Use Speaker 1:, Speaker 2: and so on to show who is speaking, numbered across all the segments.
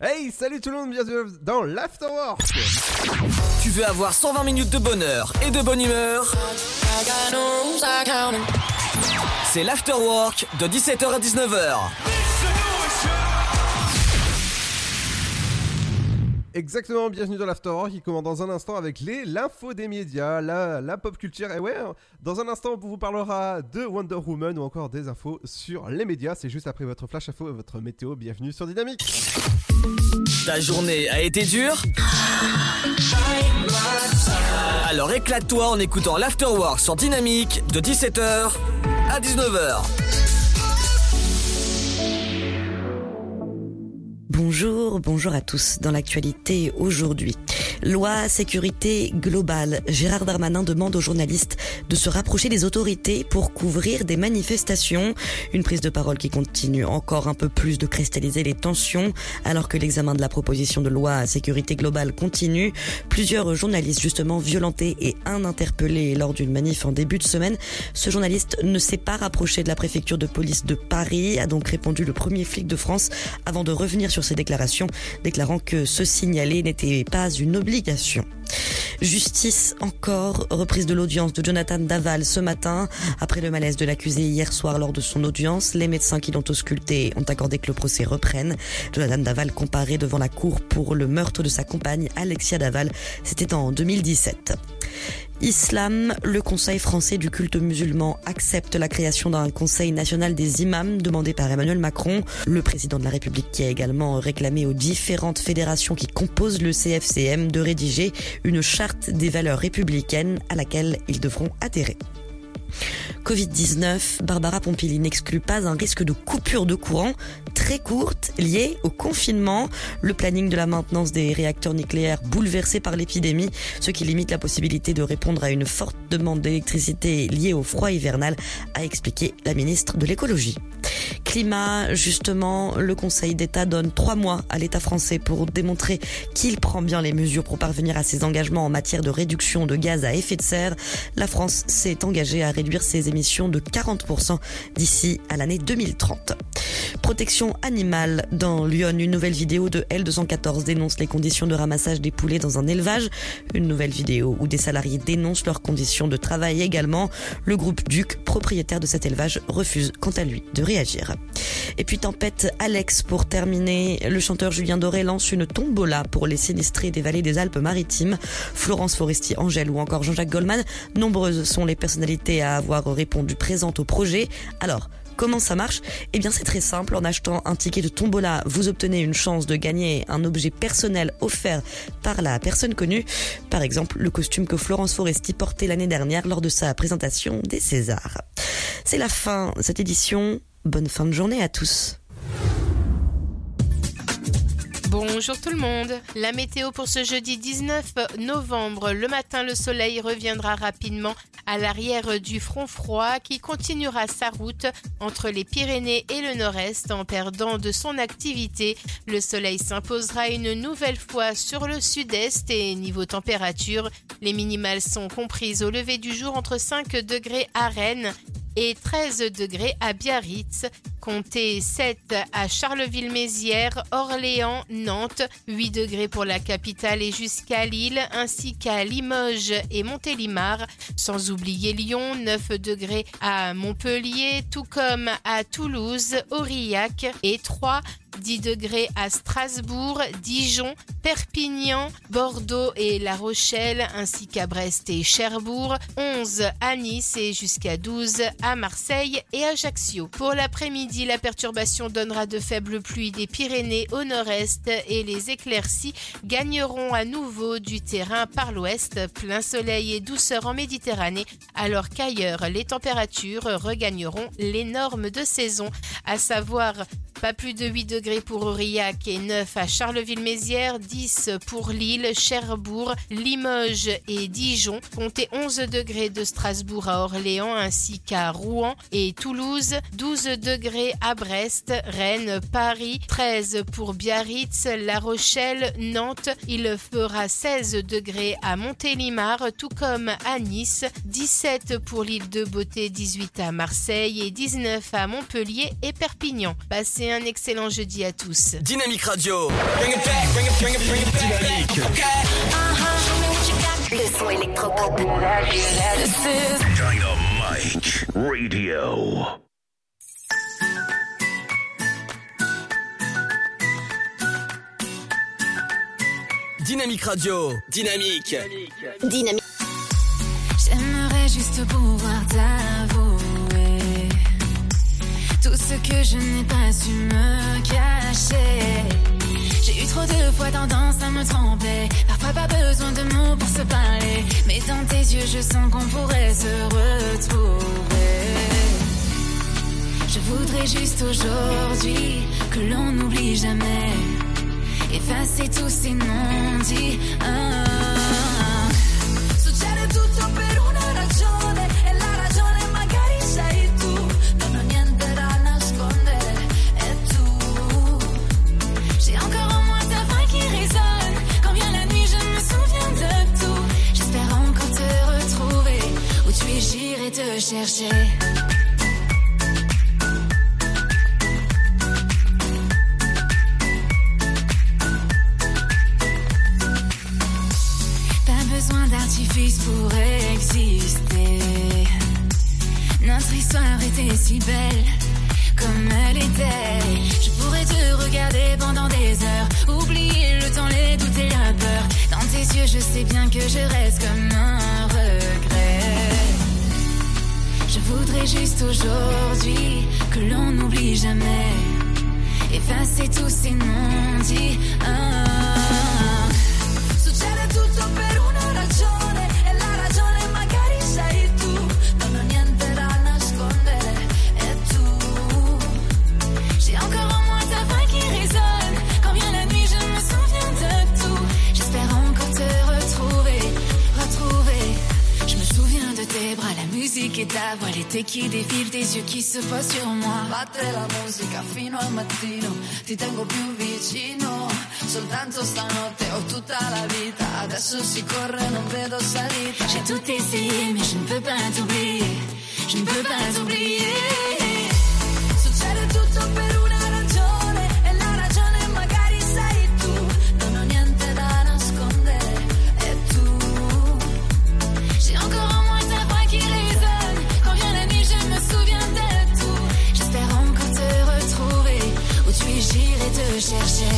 Speaker 1: Hey, salut tout le monde, bienvenue dans l'Afterwork
Speaker 2: Tu veux avoir 120 minutes de bonheur et de bonne humeur? C'est l'Afterwork de 17h à 19h.
Speaker 1: Exactement, bienvenue dans l'Afterwork qui commence dans un instant avec les l'info des médias, la, pop culture. Et ouais, dans un instant, on vous parlera de Wonder Woman ou encore des infos sur les médias. C'est juste après votre flash info et votre météo. Bienvenue sur Dynamique.
Speaker 2: Ta journée a été dure? Alors éclate-toi en écoutant l'Afterwork sur Dynamique de 17h à 19h.
Speaker 3: Bonjour, bonjour à tous. Dans l'actualité aujourd'hui, loi sécurité globale. Gérard Darmanin demande aux journalistes de se rapprocher des autorités pour couvrir des manifestations. Une prise de parole qui continue encore un peu plus de cristalliser les tensions alors que l'examen de la proposition de loi sécurité globale continue. Plusieurs journalistes justement violentés et un interpellé lors d'une manif en début de semaine. Ce journaliste ne s'est pas rapproché de la préfecture de police de Paris, a donc répondu le premier flic de France avant de revenir sur ses déclarations, déclarant que se signaler n'était pas une obligation. Justice encore, reprise de l'audience de Jonathan Daval ce matin. Après le malaise de l'accusé hier soir lors de son audience, les médecins qui l'ont ausculté ont accordé que le procès reprenne. Jonathan Daval comparé devant la cour pour le meurtre de sa compagne Alexia Daval. C'était en 2017. Islam, le Conseil français du culte musulman accepte la création d'un Conseil national des imams demandé par Emmanuel Macron, le président de la République qui a également réclamé aux différentes fédérations qui composent le CFCM de rédiger une charte des valeurs républicaines à laquelle ils devront adhérer. Covid-19, Barbara Pompili n'exclut pas un risque de coupure de courant très courte liée au confinement, le planning de la maintenance des réacteurs nucléaires bouleversé par l'épidémie, ce qui limite la possibilité de répondre à une forte demande d'électricité liée au froid hivernal, a expliqué la ministre de l'écologie. Climat, justement, le Conseil d'État donne trois mois à l'État français pour démontrer qu'il prend bien les mesures pour parvenir à ses engagements en matière de réduction de gaz à effet de serre. La France s'est engagée à réduire ses émissions de 40% d'ici à l'année 2030. Protection animale dans Lyon, une nouvelle vidéo de L214 dénonce les conditions de ramassage des poulets dans un élevage. Une nouvelle vidéo où des salariés dénoncent leurs conditions de travail également. Le groupe Duc, propriétaire de cet élevage, refuse quant à lui de réagir. Et puis tempête Alex pour terminer. Le chanteur Julien Doré lance une tombola pour les sinistrés des vallées des Alpes-Maritimes. Florence Foresti, Angèle ou encore Jean-Jacques Goldman. Nombreuses sont les personnalités à avoir répondu présentes au projet. Alors, Comment ça marche? Eh bien c'est très simple, en achetant un ticket de tombola, vous obtenez une chance de gagner un objet personnel offert par la personne connue, par exemple le costume que Florence Foresti portait l'année dernière lors de sa présentation des Césars. C'est la fin de cette édition, bonne fin de journée à tous.
Speaker 4: Bonjour tout le monde. La météo pour ce jeudi 19 novembre. Le matin, le soleil reviendra rapidement à l'arrière du front froid qui continuera sa route entre les Pyrénées et le nord-est en perdant de son activité. Le soleil s'imposera une nouvelle fois sur le sud-est et niveau température, les minimales sont comprises au lever du jour entre 5 degrés à Rennes et 13 degrés à Biarritz. Comptez 7 à Charleville-Mézières, Orléans, Nantes, 8 degrés pour la capitale et jusqu'à Lille, ainsi qu'à Limoges et Montélimar, sans oublier Lyon, 9 degrés à Montpellier, tout comme à Toulouse, Aurillac et 3 10 degrés à Strasbourg, Dijon, Perpignan, Bordeaux et La Rochelle, ainsi qu'à Brest et Cherbourg, 11 à Nice et jusqu'à 12 à Marseille et Ajaccio. Pour l'après-midi, la perturbation donnera de faibles pluies des Pyrénées au nord-est et les éclaircies gagneront à nouveau du terrain par l'ouest, plein soleil et douceur en Méditerranée, alors qu'ailleurs les températures regagneront les normes de saison, à savoir pas plus de 8 degrés pour Aurillac et 9 à Charleville-Mézières, 10 pour Lille, Cherbourg, Limoges et Dijon. Comptez 11 degrés de Strasbourg à Orléans ainsi qu'à Rouen et Toulouse, 12 degrés à Brest, Rennes, Paris, 13 pour Biarritz, La Rochelle, Nantes. Il fera 16 degrés à Montélimar, tout comme à Nice, 17 pour l'île de Beauté, 18 à Marseille et 19 à Montpellier et Perpignan. Passez un excellent jeudi à tous.
Speaker 2: Dynamique Radio.
Speaker 5: Le son électropop.
Speaker 6: Dynamite Radio.
Speaker 2: Dynamique Radio. Dynamique.
Speaker 5: Dynamique.
Speaker 7: J'aimerais juste pouvoir t'avouer tout ce que je n'ai pas su me cacher. J'ai eu trop de fois tendance à me tromper. Parfois pas besoin de mots pour se parler. Mais dans tes yeux, je sens qu'on pourrait se retrouver. Je voudrais juste aujourd'hui que l'on n'oublie jamais. Effacer tous ces non-dits. Ah. Succede tutto per una ragione e la ragione magari sei tu. Non ho niente da nascondere e tu. J'ai encore en moi ta voix qui résonne. Quand vient la nuit, je me souviens de tout. J'espère encore te retrouver. Où tu es, j'irai te chercher. Pour exister. Notre histoire était si belle comme elle était. Je pourrais te regarder pendant des heures, oublier le temps, les doutes et la peur. Dans tes yeux, je sais bien que je reste comme un regret. Je voudrais juste aujourd'hui que l'on n'oublie jamais. Effacer tous ces non-dits. Ah. Et ta voix, l'été qui défile, tes yeux qui se posent sur moi.
Speaker 8: Batte la musica fino al mattino, ti tengo più vicino. Soltanto stanotte ho tutta la vita, adesso si corre, non vedo salita.
Speaker 7: J'ai tout essayé, mais je ne peux pas t'oublier. Je ne peux pas t'oublier.
Speaker 8: Succede tutto per
Speaker 7: chercher.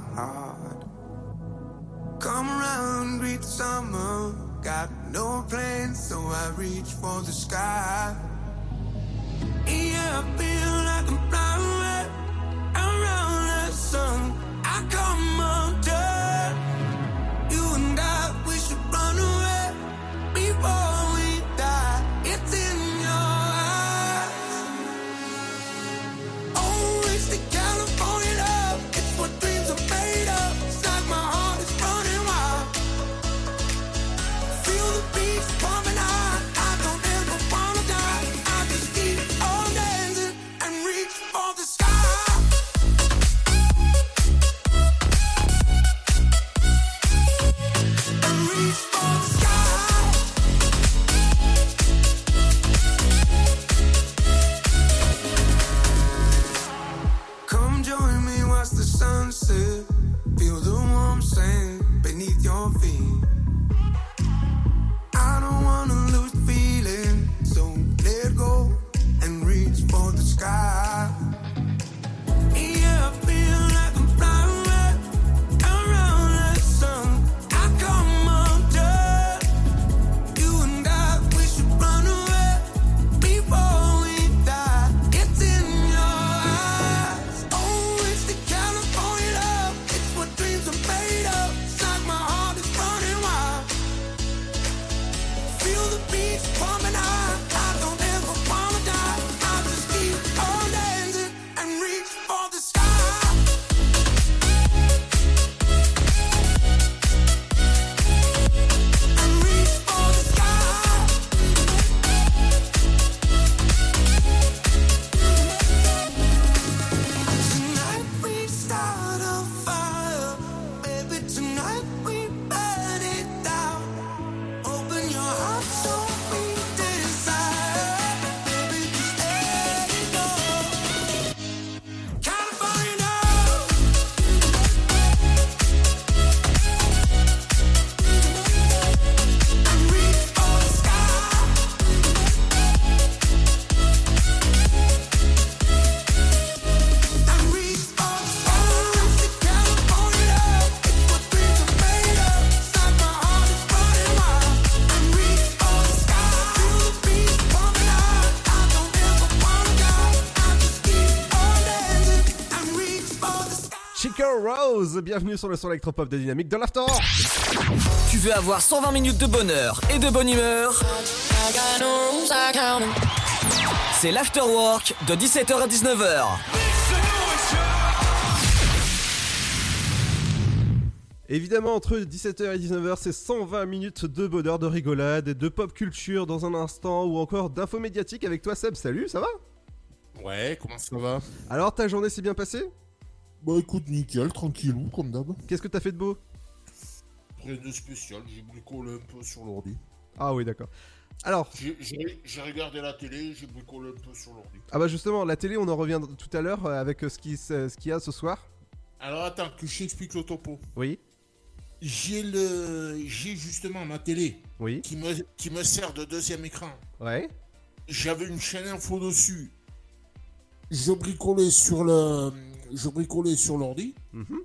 Speaker 9: Heart. Come around, greet the summer, got no plans, so I reach for the sky. Yeah, I feel like I'm flying
Speaker 1: Bienvenue sur le son électropop de Dynamique de l'After.
Speaker 2: Tu veux avoir 120 minutes de bonheur et de bonne humeur? C'est l'afterwork de 17h à 19h.
Speaker 1: Évidemment, entre 17h et 19h, c'est 120 minutes de bonheur, de rigolade et de pop culture dans un instant ou encore d'infos médiatiques avec toi Seb. Salut, ça va?
Speaker 10: Ouais, comment ça va?
Speaker 1: Alors, ta journée s'est bien passée?
Speaker 10: Bah écoute, nickel, tranquillou, comme d'hab.
Speaker 1: Qu'est-ce que t'as fait de beau?
Speaker 10: Rien de spécial, j'ai bricolé un peu sur l'ordi.
Speaker 1: Ah oui, d'accord. Alors,
Speaker 10: J'ai- regardé la télé, j'ai bricolé un peu sur l'ordi.
Speaker 1: ah bah justement, la télé, on en revient tout à l'heure euh, avec euh, ce qui- ce ce qu'il y a ce soir.
Speaker 10: Alors attends, que je t'explique le topo.
Speaker 1: Oui,
Speaker 10: J'ai le, j'ai justement ma télé
Speaker 1: oui,
Speaker 10: qui me, qui me sert de deuxième écran.
Speaker 1: ouais.
Speaker 10: J'avais une chaîne info dessus. Je bricolais sur le, je bricolais sur l'ordi.
Speaker 1: Mhm.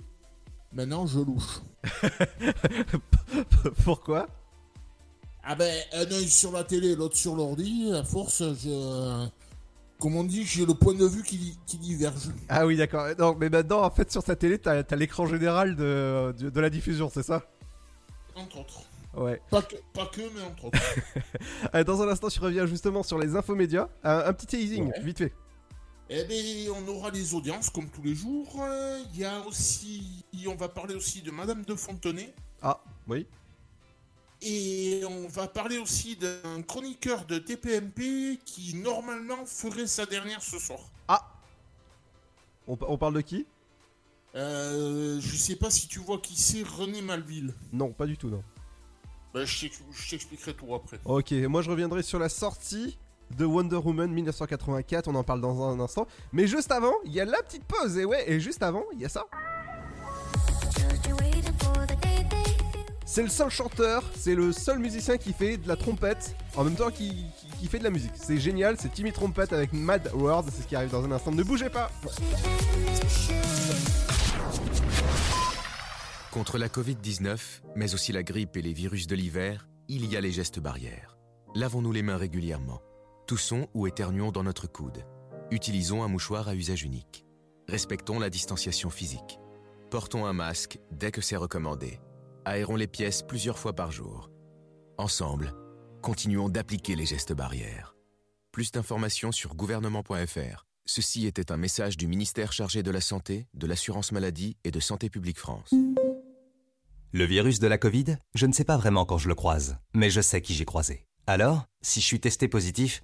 Speaker 10: Maintenant, je louche.
Speaker 1: Pourquoi?
Speaker 10: Ah ben, un œil sur la télé, l'autre sur l'ordi. À force, je, comme on dit, j'ai le point de vue qui, qui diverge.
Speaker 1: Ah oui, d'accord. Non, mais maintenant, en fait, sur ta télé, t'as as, l'écran général de, de, de la diffusion, c'est ça?
Speaker 10: Entre autres.
Speaker 1: Ouais.
Speaker 10: Pas que, pas que, mais entre autres.
Speaker 1: Allez, dans un instant, je reviens justement sur les infos médias. Un, un petit teasing,
Speaker 10: Ouais.
Speaker 1: vite fait.
Speaker 10: Eh bien, on aura les audiences comme tous les jours. Il y a aussi, on va parler aussi de Madame de Fontenay.
Speaker 1: Ah, oui.
Speaker 10: Et on va parler aussi d'un chroniqueur de TPMP qui normalement ferait sa dernière ce soir.
Speaker 1: Ah on, pa- on parle de qui?
Speaker 10: Euh, je sais pas si tu vois qui c'est, René Malville.
Speaker 1: Non, pas du tout, non.
Speaker 10: T'ex- je t'expliquerai tout après.
Speaker 1: Ok, moi je reviendrai sur la sortie de Wonder Woman 1984, on en parle dans un instant. Mais juste avant, il y a la petite pause, et ouais, et juste avant, il y a ça. C'est le seul chanteur, c'est le seul musicien qui fait de la trompette en même temps qu'il qui, qui fait de la musique. C'est génial, c'est Timmy Trompette avec Mad World, c'est ce qui arrive dans un instant. Ne bougez pas
Speaker 11: Contre la Covid-19, mais aussi la grippe et les virus de l'hiver, il y a les gestes barrières. Lavons-nous les mains régulièrement. Toussons ou éternuons dans notre coude. Utilisons un mouchoir à usage unique. Respectons la distanciation physique. Portons un masque dès que c'est recommandé. Aérons les pièces plusieurs fois par jour. Ensemble, continuons d'appliquer les gestes barrières. Plus d'informations sur gouvernement.fr. Ceci était un message du ministère chargé de la Santé, de l'Assurance Maladie et de Santé publique France.
Speaker 12: Le virus de la Covid, je ne sais pas vraiment quand je le croise, mais je sais qui j'ai croisé. Alors, si je suis testé positif,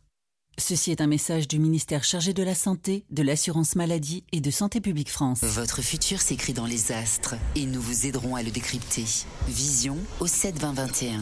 Speaker 13: Ceci est un message du ministère chargé de la Santé, de l'Assurance Maladie et de Santé Publique France.
Speaker 14: Votre futur s'écrit dans les astres et nous vous aiderons à le décrypter. Vision au 7 20 21.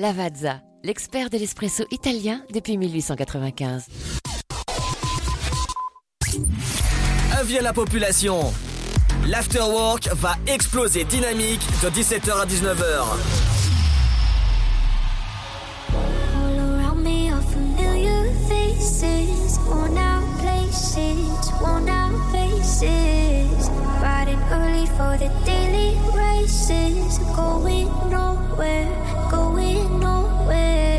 Speaker 15: Lavazza, l'expert de l'espresso italien depuis 1895.
Speaker 2: Avis à la population. L'afterwork va exploser dynamique de 17h à 19h.
Speaker 16: All around me are familiar faces, worn out places, worn out faces. Riding early for the daily races, going nowhere, going nowhere.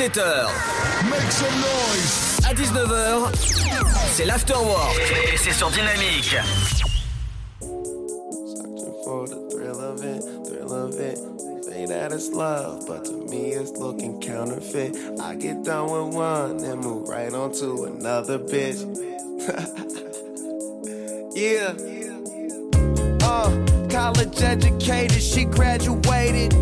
Speaker 2: De 17h à 19h, c'est l'afterwork et c'est sur Dynamique.
Speaker 17: for the thrill of it, thrill of it. Say that it's love, but to me it's looking counterfeit. I get done with one and move right on to another bitch. yeah. Uh, college educated, she graduated.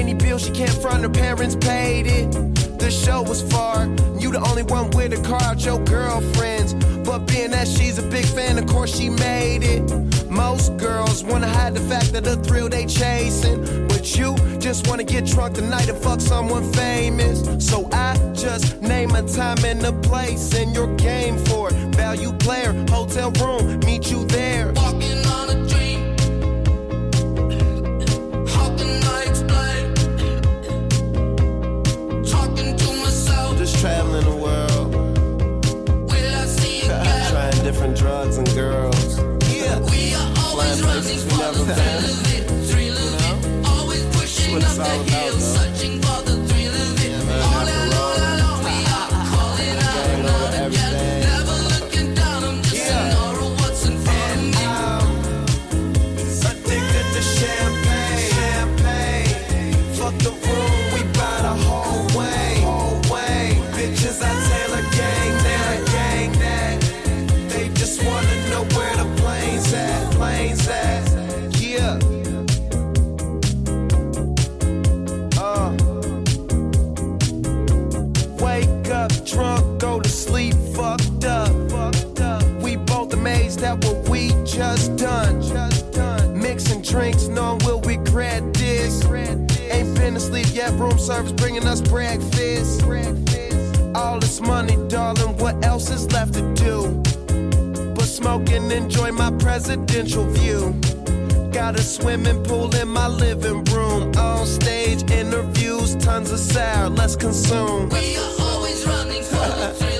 Speaker 17: Any bill she can't front, her parents paid it. The show was far, you the only one with a car out your girlfriends. But being that she's a big fan, of course she made it. Most girls wanna hide the fact that the thrill they chasing. But you just wanna get drunk tonight and fuck someone famous. So I just name a time and a place, and you're game for it. Value player, hotel room, meet you there. Walking on a and girls. Yeah. We are always running for the thrill of it. Thrill of it. Always pushing up the hill. Searching for
Speaker 18: service bringing us breakfast. All this money, darling, what else is left to do? But smoke and enjoy my presidential view. Got a swimming pool in my living room. On stage interviews, tons of sound, let's consume.
Speaker 17: We are always running for the thrill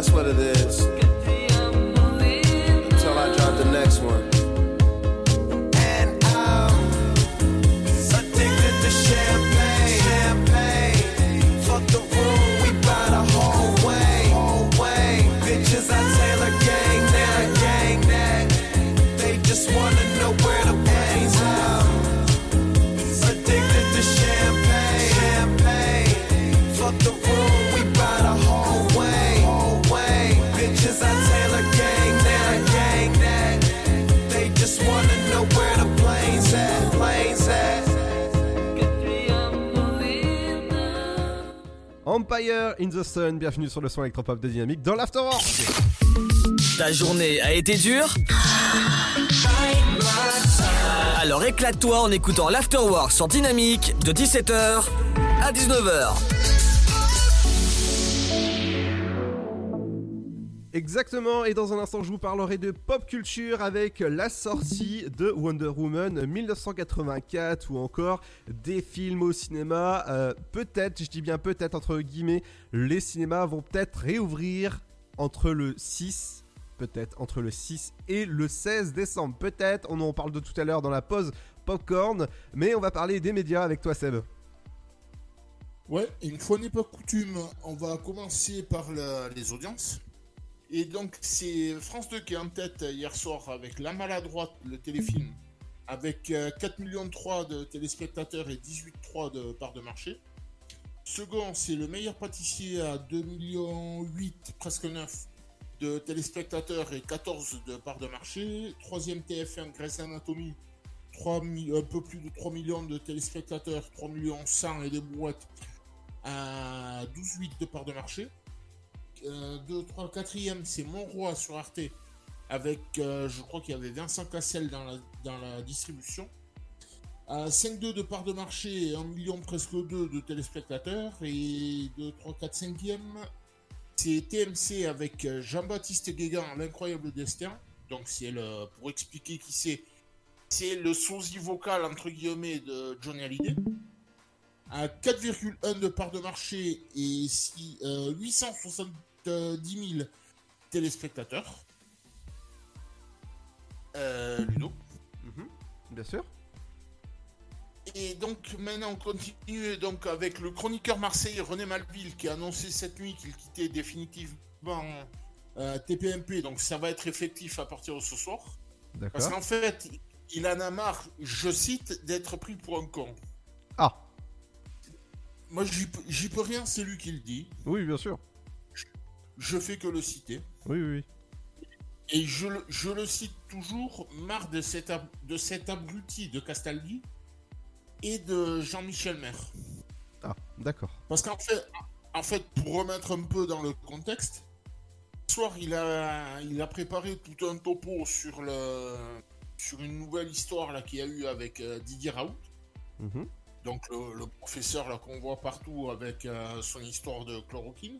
Speaker 18: that's what it is.
Speaker 1: Empire in the Sun, bienvenue sur le son électropop de Dynamique dans l'Afterwork.
Speaker 2: Ta journée a été dure Alors éclate-toi en écoutant l'Afterwork sur Dynamique de 17h à 19h.
Speaker 1: Exactement, et dans un instant, je vous parlerai de pop culture avec la sortie de Wonder Woman 1984 ou encore des films au cinéma. Euh, peut-être, je dis bien peut-être entre guillemets, les cinémas vont peut-être réouvrir entre le 6, peut-être entre le 6 et le 16 décembre. Peut-être, on en parle de tout à l'heure dans la pause popcorn, mais on va parler des médias avec toi, Seb.
Speaker 10: Ouais, une fois n'est pas coutume, on va commencer par les audiences. Et donc, c'est France 2 qui est en tête hier soir avec La Maladroite, le téléfilm, avec euh, 4 millions 3 de téléspectateurs et 18,3 de parts de marché. Second, c'est Le Meilleur Pâtissier à 2 millions 8, presque 9 de téléspectateurs et 14 de parts de marché. Troisième TF1, Grey's Anatomy, 3 mi- un peu plus de 3 millions de téléspectateurs, 3 millions 100 et des brouettes à 12,8 de part de marché. 2, 3, 4ème, c'est Mon Roi sur Arte, avec, euh, je crois qu'il y avait Vincent Cassel dans la, dans la distribution. À 5,2 de part de marché, 1 million presque 2 de téléspectateurs. Et 2, 3, 4, 5ème, c'est TMC avec euh, Jean-Baptiste Guégan, L'incroyable destin. Donc c'est le, pour expliquer qui c'est, c'est le sosie vocal entre guillemets de Johnny Hallyday à 4,1 de part de marché et si, euh, 870 000 téléspectateurs. Euh, Ludo.
Speaker 1: Bien sûr.
Speaker 10: Et donc maintenant on continue donc avec le chroniqueur marseillais René Malville qui a annoncé cette nuit qu'il quittait définitivement euh, TPMP, donc ça va être effectif à partir de ce soir. Parce qu'en fait, il en a marre, je cite, d'être pris pour un con.
Speaker 1: Ah.
Speaker 10: Moi j'y peux rien, c'est lui qui le dit.
Speaker 1: Oui, bien sûr.
Speaker 10: Je fais que le citer.
Speaker 1: Oui, oui.
Speaker 10: Et je le, je le cite toujours, marre de cet, ab- de cet abruti de Castaldi et de Jean-Michel Maire.
Speaker 1: Ah, d'accord.
Speaker 10: Parce qu'en fait, en fait, pour remettre un peu dans le contexte, ce soir, il a, il a préparé tout un topo sur, le, sur une nouvelle histoire là, qu'il y a eu avec euh, Didier Raoult.
Speaker 1: Mhm.
Speaker 10: Donc le, le professeur là qu'on voit partout avec euh, son histoire de chloroquine.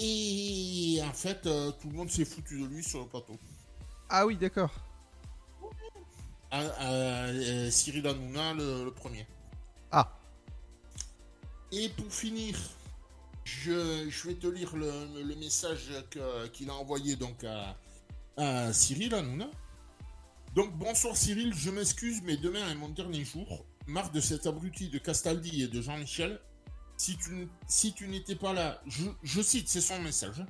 Speaker 10: Et en fait, euh, tout le monde s'est foutu de lui sur le plateau.
Speaker 1: Ah oui, d'accord.
Speaker 10: Ah, euh, Cyril Hanouna, le, le premier.
Speaker 1: Ah.
Speaker 10: Et pour finir, je, je vais te lire le, le message qu'il a envoyé donc à, à Cyril Hanouna. Donc bonsoir Cyril, je m'excuse, mais demain est mon dernier jour. Marre de cet abruti de Castaldi et de Jean-Michel. Si tu, si tu n'étais pas là, je, cite, c'est son message. hein.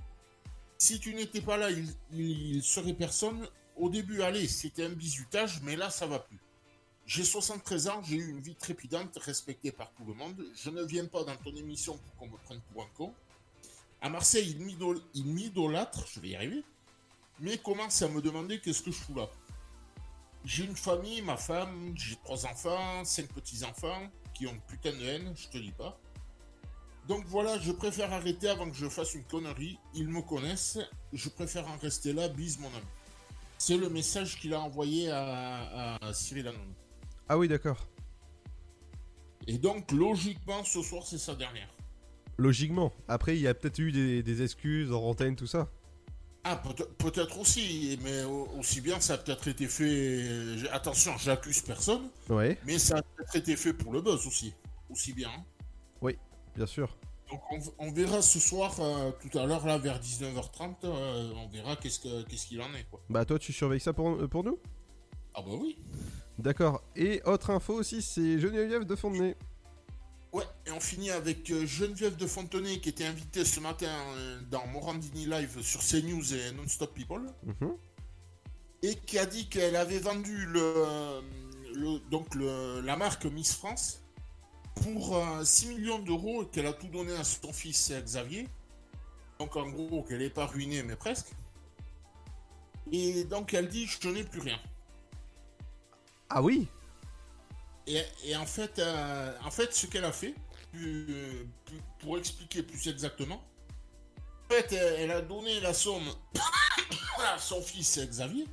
Speaker 10: Si tu n'étais pas là, il, il- serait personne. Au début, allez, c'était un bisutage, mais là, ça va plus. J'ai 73 ans, j'ai eu une vie trépidante, respectée par tout le monde. Je ne viens pas dans ton émission pour qu'on me prenne pour un con. À Marseille, il m'idol- il m'idolâtre, je vais y arriver, mais commence à me demander qu'est-ce que je fous là. J'ai une famille, ma femme, j'ai trois enfants, cinq petits-enfants, qui ont putain de haine, je te dis pas. Donc voilà, je préfère arrêter avant que je fasse une connerie. Ils me connaissent, je préfère en rester là, bise mon ami. C'est le message qu'il a envoyé à, à Cyril Hanouna.
Speaker 1: Ah oui, d'accord.
Speaker 10: Et donc, logiquement, ce soir, c'est sa dernière.
Speaker 1: Logiquement. Après, il y a peut-être eu des, des excuses en antenne, tout ça.
Speaker 10: Ah, peut- peut-être aussi, mais au- aussi bien, ça a peut-être été fait. Attention, j'accuse personne,
Speaker 1: Ouais.
Speaker 10: mais ça a peut-être été fait pour le buzz aussi. Aussi bien.
Speaker 1: Bien sûr.
Speaker 10: Donc, on, on verra ce soir, euh, tout à l'heure, là, vers 19h30, euh, on verra qu'est-ce que- qu'est-ce qu'il en est, quoi.
Speaker 1: Bah toi, tu surveilles ça pour, pour nous?
Speaker 10: Ah, bah oui.
Speaker 1: D'accord. Et autre info aussi, c'est Geneviève de Fontenay.
Speaker 10: Ouais, et on finit avec euh, Geneviève de Fontenay qui était invitée ce matin dans Morandini Live sur CNews et Non-Stop People.
Speaker 1: Mhm.
Speaker 10: et qui a dit qu'elle avait vendu le, le- donc le- la marque Miss France pour euh, 6 millions d'euros qu'elle a tout donné à son fils euh, Xavier. Donc en gros qu'elle n'est pas ruinée mais presque. Et donc elle dit je n'ai plus rien.
Speaker 1: Ah oui?
Speaker 10: Et, et en fait, euh, en fait, ce qu'elle a fait, plus- pour expliquer plus exactement, en fait, elle, elle a donné la somme à son fils Xavier,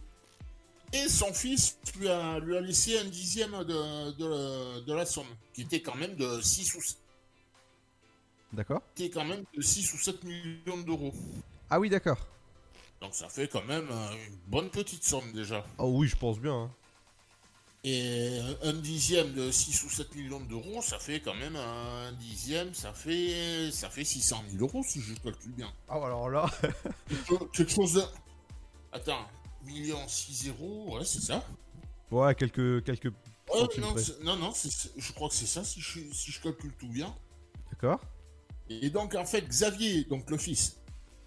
Speaker 10: et son fils lui a, lui a laissé un dixième de, de- de la somme, qui était quand même de 6 ou,
Speaker 1: D'accord.
Speaker 10: qui était quand même de 6 ou 7 millions d'euros.
Speaker 1: Ah oui, d'accord.
Speaker 10: Donc ça fait quand même euh, une bonne petite somme déjà.
Speaker 1: Oh oui, je pense bien. hein.
Speaker 10: Et un dixième de 6 ou 7 millions d'euros, ça fait quand même un dixième, ça fait, ça fait 600 000 euros si je calcule bien.
Speaker 1: Ah alors là.
Speaker 10: Quelque chose- Quelque chose de... Attends, million 6 zéro, ouais c'est ça.
Speaker 1: ouais, quelques quelques
Speaker 10: Ouais, non, non, je crois que c'est ça si je, si je calcule tout bien.
Speaker 1: D'accord.
Speaker 10: Et donc en fait, Xavier, donc le fils,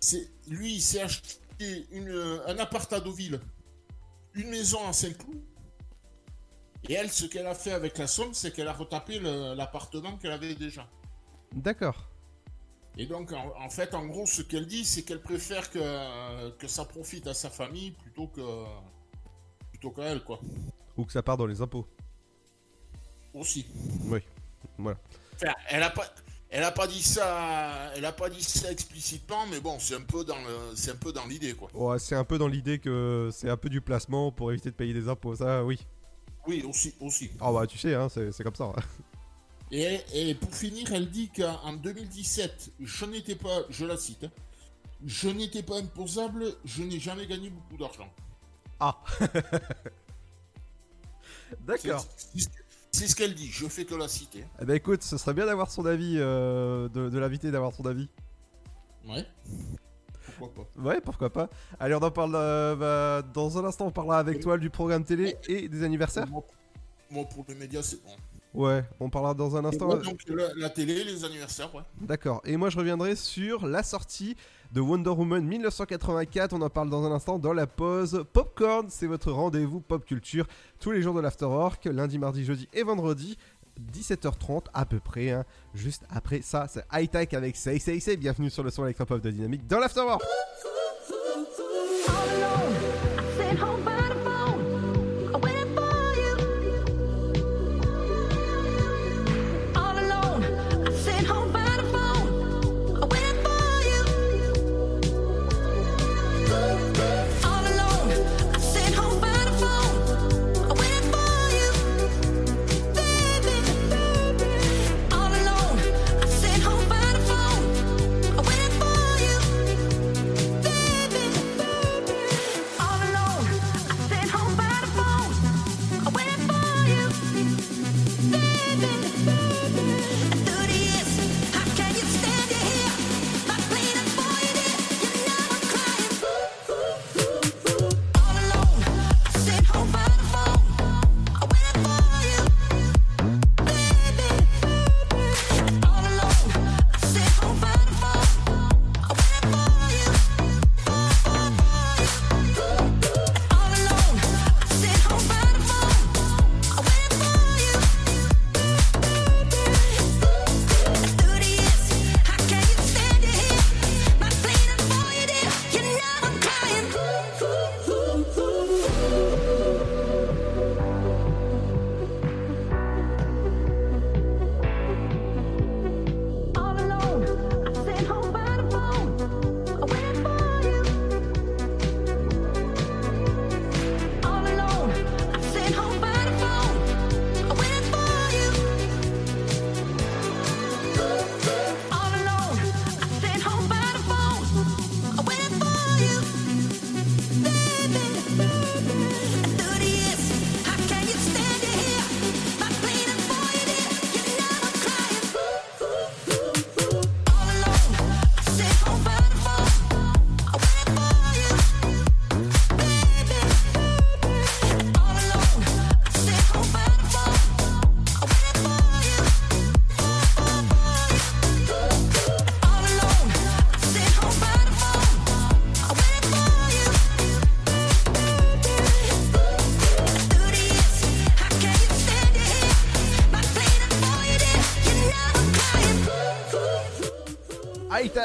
Speaker 10: c'est lui, il s'est acheté une, un appart à Deauville, une maison à Saint-Cloud. Et elle, ce qu'elle a fait avec la somme, c'est qu'elle a retapé l'appartement qu'elle avait déjà.
Speaker 1: D'accord.
Speaker 10: Et donc, en, en fait, en gros, ce qu'elle dit, c'est qu'elle préfère que, que ça profite à sa famille plutôt que plutôt qu'à elle, quoi.
Speaker 1: Ou que ça part dans les impôts.
Speaker 10: Aussi.
Speaker 1: Oui. Voilà.
Speaker 10: Enfin, elle a pas, elle a pas dit ça, elle a pas dit ça explicitement, mais bon, c'est un peu dans le, c'est un peu dans l'idée, quoi.
Speaker 1: Ouais, c'est un peu dans l'idée que c'est un peu du placement pour éviter de payer des impôts. Ça, oui.
Speaker 10: Oui, aussi, aussi.
Speaker 1: Ah bah tu sais, hein, c'est c'est comme ça.
Speaker 10: Et, et pour finir, elle dit qu'en 2017, je n'étais pas, je la cite, hein, je n'étais pas imposable, je n'ai jamais gagné beaucoup d'argent.
Speaker 1: Ah. D'accord.
Speaker 10: C'est- ce qu'elle dit, je fais que la citer.
Speaker 1: Eh ben écoute, ce serait bien d'avoir son avis, euh, de, de l'inviter d'avoir son avis.
Speaker 10: Ouais. Pourquoi pas
Speaker 1: Ouais, pourquoi pas. Allez, on en parle euh, bah, dans un instant. On parlera avec toi du programme télé et des anniversaires.
Speaker 10: Moi, pour les médias, c'est bon.
Speaker 1: Ouais, on parlera dans un instant.
Speaker 10: Ouais, donc la, la télé, les anniversaires, ouais.
Speaker 1: D'accord. Et moi, je reviendrai sur la sortie de Wonder Woman 1984. On en parle dans un instant dans la pause. Popcorn, c'est votre rendez-vous pop culture tous les jours de l'Afterwork, lundi, mardi, jeudi et vendredi. 17h30 à peu près, hein. juste après ça, c'est High Tech avec Say Say Say. Bienvenue sur le son électropop de Dynamique dans l'Afterwork.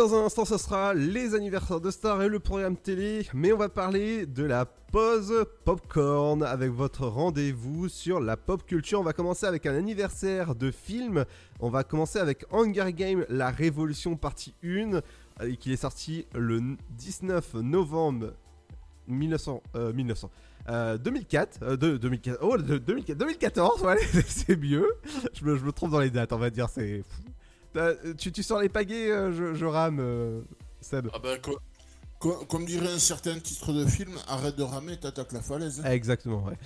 Speaker 1: Dans un instant, ce sera les anniversaires de stars et le programme télé. Mais on va parler de la pause popcorn avec votre rendez-vous sur la pop culture. On va commencer avec un anniversaire de film. On va commencer avec Hunger Games, la révolution partie 1, euh, qui est sorti le 19 novembre 1900, euh, 1900. euh, 2004, euh, de, 2004, oh, de- 2004, 2014, ouais, c'est mieux. Je me, je me trompe dans les dates, on va dire, c'est. Tu, tu sors les pagaies, euh, je, je rame, euh, Seb.
Speaker 10: Ah co- comme dirait un certain titre de film, arrête de ramer, t'attaques la falaise.
Speaker 1: Exactement, ouais.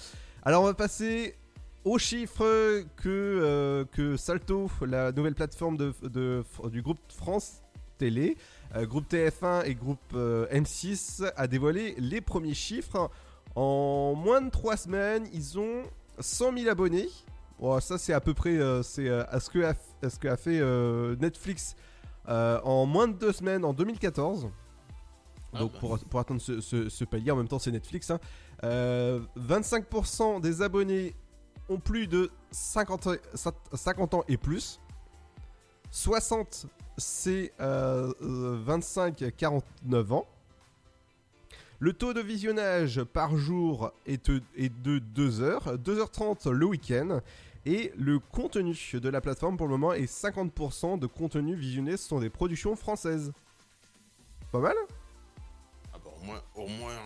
Speaker 1: Alors on va passer aux chiffres que, euh, que Salto, la nouvelle plateforme de, de- du groupe France Télé, euh, groupe TF1 et groupe euh, M6, a dévoilé les premiers chiffres. En moins de 3 semaines, ils ont 100 000 abonnés. Bon, ça c'est à peu près c'est, à ce que a, à ce que a fait euh, Netflix euh, en moins de 2 semaines en 2014. Donc pour, pour atteindre ce, ce- ce palier, en même temps c'est Netflix. hein. Euh, 25% des abonnés ont plus de 50, 50 ans et plus. 60 c'est euh, euh, 25-49 ans. Le taux de visionnage par jour est de, est de 2 heures, 2h30 le week-end. Et le contenu de la plateforme pour le moment est 50% de contenu visionné, ce sont des productions françaises. Pas mal
Speaker 10: Ah bah, au moins, au moins,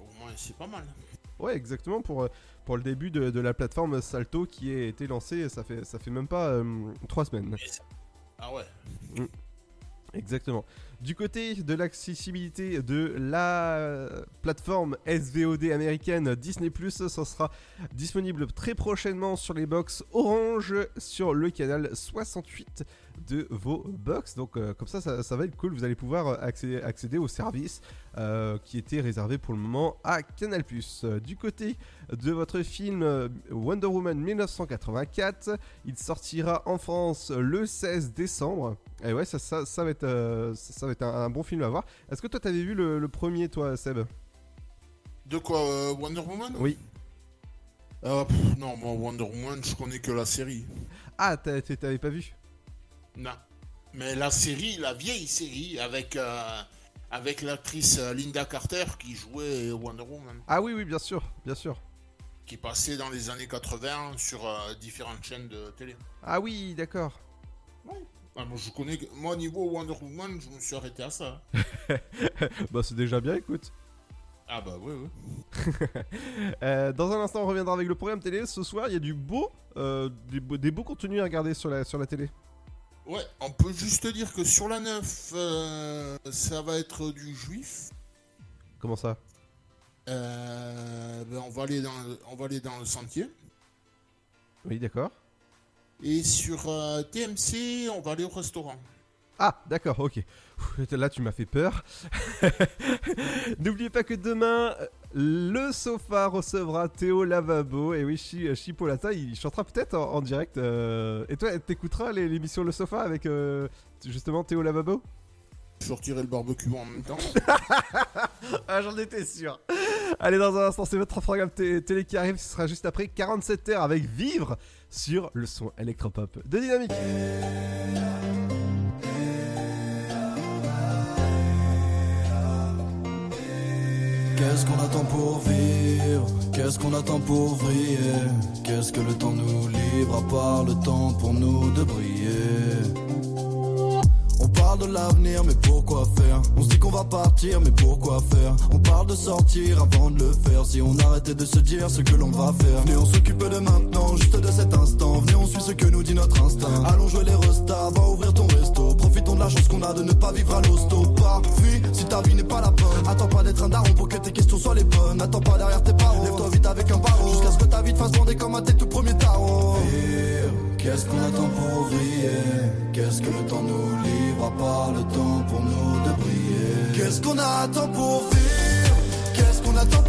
Speaker 10: au moins c'est pas mal.
Speaker 1: Ouais, exactement pour, euh, pour le début de, de la plateforme Salto qui a été lancée, ça fait, ça fait même pas 3 semaines.
Speaker 10: Ah ouais.
Speaker 1: Mm. Exactement. Du côté de l'accessibilité de la plateforme SVOD américaine Disney ⁇ ça sera disponible très prochainement sur les box Orange sur le canal 68 de vos box. Donc euh, comme ça, ça, ça va être cool. Vous allez pouvoir accéder, accéder au service euh, qui était réservé pour le moment à Canal ⁇ Du côté de votre film euh, Wonder Woman 1984, il sortira en France le 16 décembre. Et ouais, ça, ça, ça va être, euh, ça, va être un, un bon film à voir. Est-ce que toi, t'avais vu le, le premier, toi, Seb?
Speaker 10: De quoi euh, Wonder Woman?
Speaker 1: Oui.
Speaker 10: Euh, pff, non, moi Wonder Woman, je connais que la série.
Speaker 1: Ah, t'avais pas vu?
Speaker 10: Non. Mais la série, la vieille série, avec, euh, avec l'actrice euh, Linda Carter qui jouait Wonder Woman,
Speaker 1: Ah oui, oui, bien sûr, bien sûr.
Speaker 10: qui passait dans les années 80 sur euh, différentes chaînes de télé.
Speaker 1: Ah oui, d'accord.
Speaker 10: Ah, moi, je connais, moi, niveau Wonder Woman, je me suis arrêté à ça.
Speaker 1: bah, c'est déjà bien, écoute.
Speaker 10: Ah bah oui, oui.
Speaker 1: Euh, dans un instant, on reviendra avec le programme télé. Ce soir, il y a du beau, euh, des, beaux, des beaux contenus à regarder sur la, sur la télé.
Speaker 10: Ouais, on peut juste dire que sur la 9, euh, ça va être du juif.
Speaker 1: Comment ça?
Speaker 10: Euh, ben, on, va aller dans le, on va aller dans le sentier.
Speaker 1: Oui, d'accord.
Speaker 10: Et sur euh, TMC, on va aller au restaurant.
Speaker 1: Ah, d'accord, ok. Là, tu m'as fait peur. N'oubliez pas que demain, euh, le sofa recevra Théo Lavabo. Et oui, Chi- Chipolata, il chantera peut-être en, en direct. euh, Et toi, t'écouteras l'émission Le Sofa avec euh, justement Théo Lavabo?
Speaker 10: Je sortirai le barbecue en même temps.
Speaker 1: Ah, j'en étais sûr. Allez, dans un instant, c'est votre programme té- télé qui arrive. Ce sera juste après 47 heures avec Vivre sur le son électropop de Dynamique.
Speaker 19: Qu'est-ce qu'on attend pour vivre? Qu'est-ce qu'on attend pour vriller? Qu'est-ce que le temps nous livre à part le temps pour nous de briller? On parle de l'avenir, mais pourquoi faire? On se dit qu'on va partir, mais pourquoi faire? On parle de sortir avant de le faire. Si on arrêtait de se dire ce que l'on va faire. Venez, on s'occupe de maintenant, juste de cet instant. Venez, on suit ce que nous dit notre instinct. Allons jouer les restas, va ouvrir ton la chance qu'on a de ne pas vivre à l'hosto. Pas fuis si ta vie n'est pas la bonne. Attends pas d'être un daron pour que tes questions soient les bonnes. Attends pas derrière tes parents. Lève-toi vite avec un barreau. Jusqu'à ce que ta vie te fasse bander comme un tes tout premiers tarots. Qu'est-ce qu'on attend pour briller Qu'est-ce que le temps nous livre à part le temps pour nous de briller? Qu'est-ce qu'on attend pour vivre? Qu'est-ce qu'on attend pour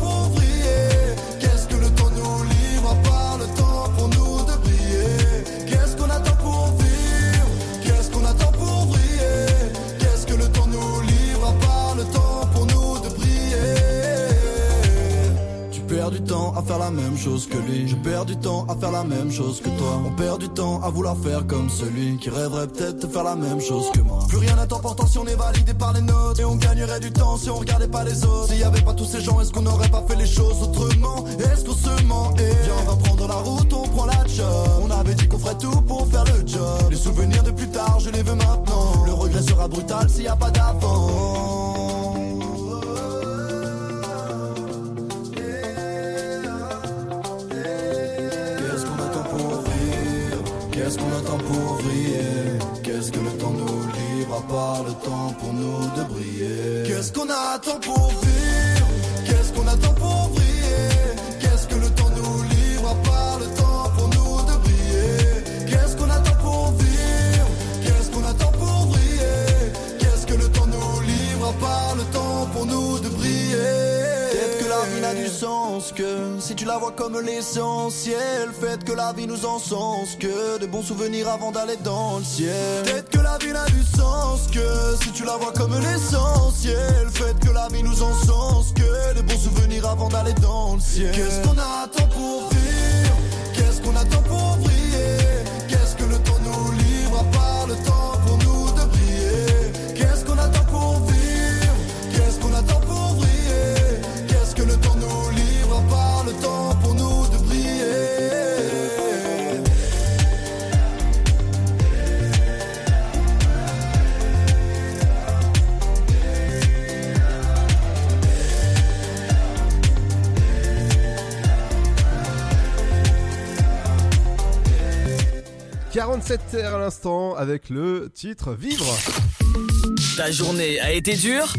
Speaker 19: à faire la même chose que lui. Je perds du temps à faire la même chose que toi. On perd du temps à vouloir faire comme celui qui rêverait peut-être de faire la même chose que moi. Plus rien n'est important si on est validé par les notes. Et on gagnerait du temps si on regardait pas les autres. S'il y avait pas tous ces gens, est-ce qu'on n'aurait pas fait les choses autrement? Est-ce qu'on se ment? Et viens, on va prendre la route, on prend la job. On avait dit qu'on ferait tout pour faire le job. Les souvenirs de plus tard, je les veux maintenant. Le regret sera brutal s'il y a pas d'avant. Part le temps pour nous de briller. Qu'est-ce qu'on attend pour vivre? Que si tu la vois comme l'essentiel. Faites que la vie nous encense que de bons souvenirs avant d'aller dans le ciel. Peut-être que la vie n'a du sens que si tu la vois comme l'essentiel. Faites que la vie nous encense que de bons souvenirs avant d'aller dans le ciel. Qu'est-ce qu'on attend pour vivre? Qu'est-ce qu'on attend pour briller
Speaker 1: 47 heures à l'instant avec le titre Vivre.
Speaker 2: Ta journée a été dure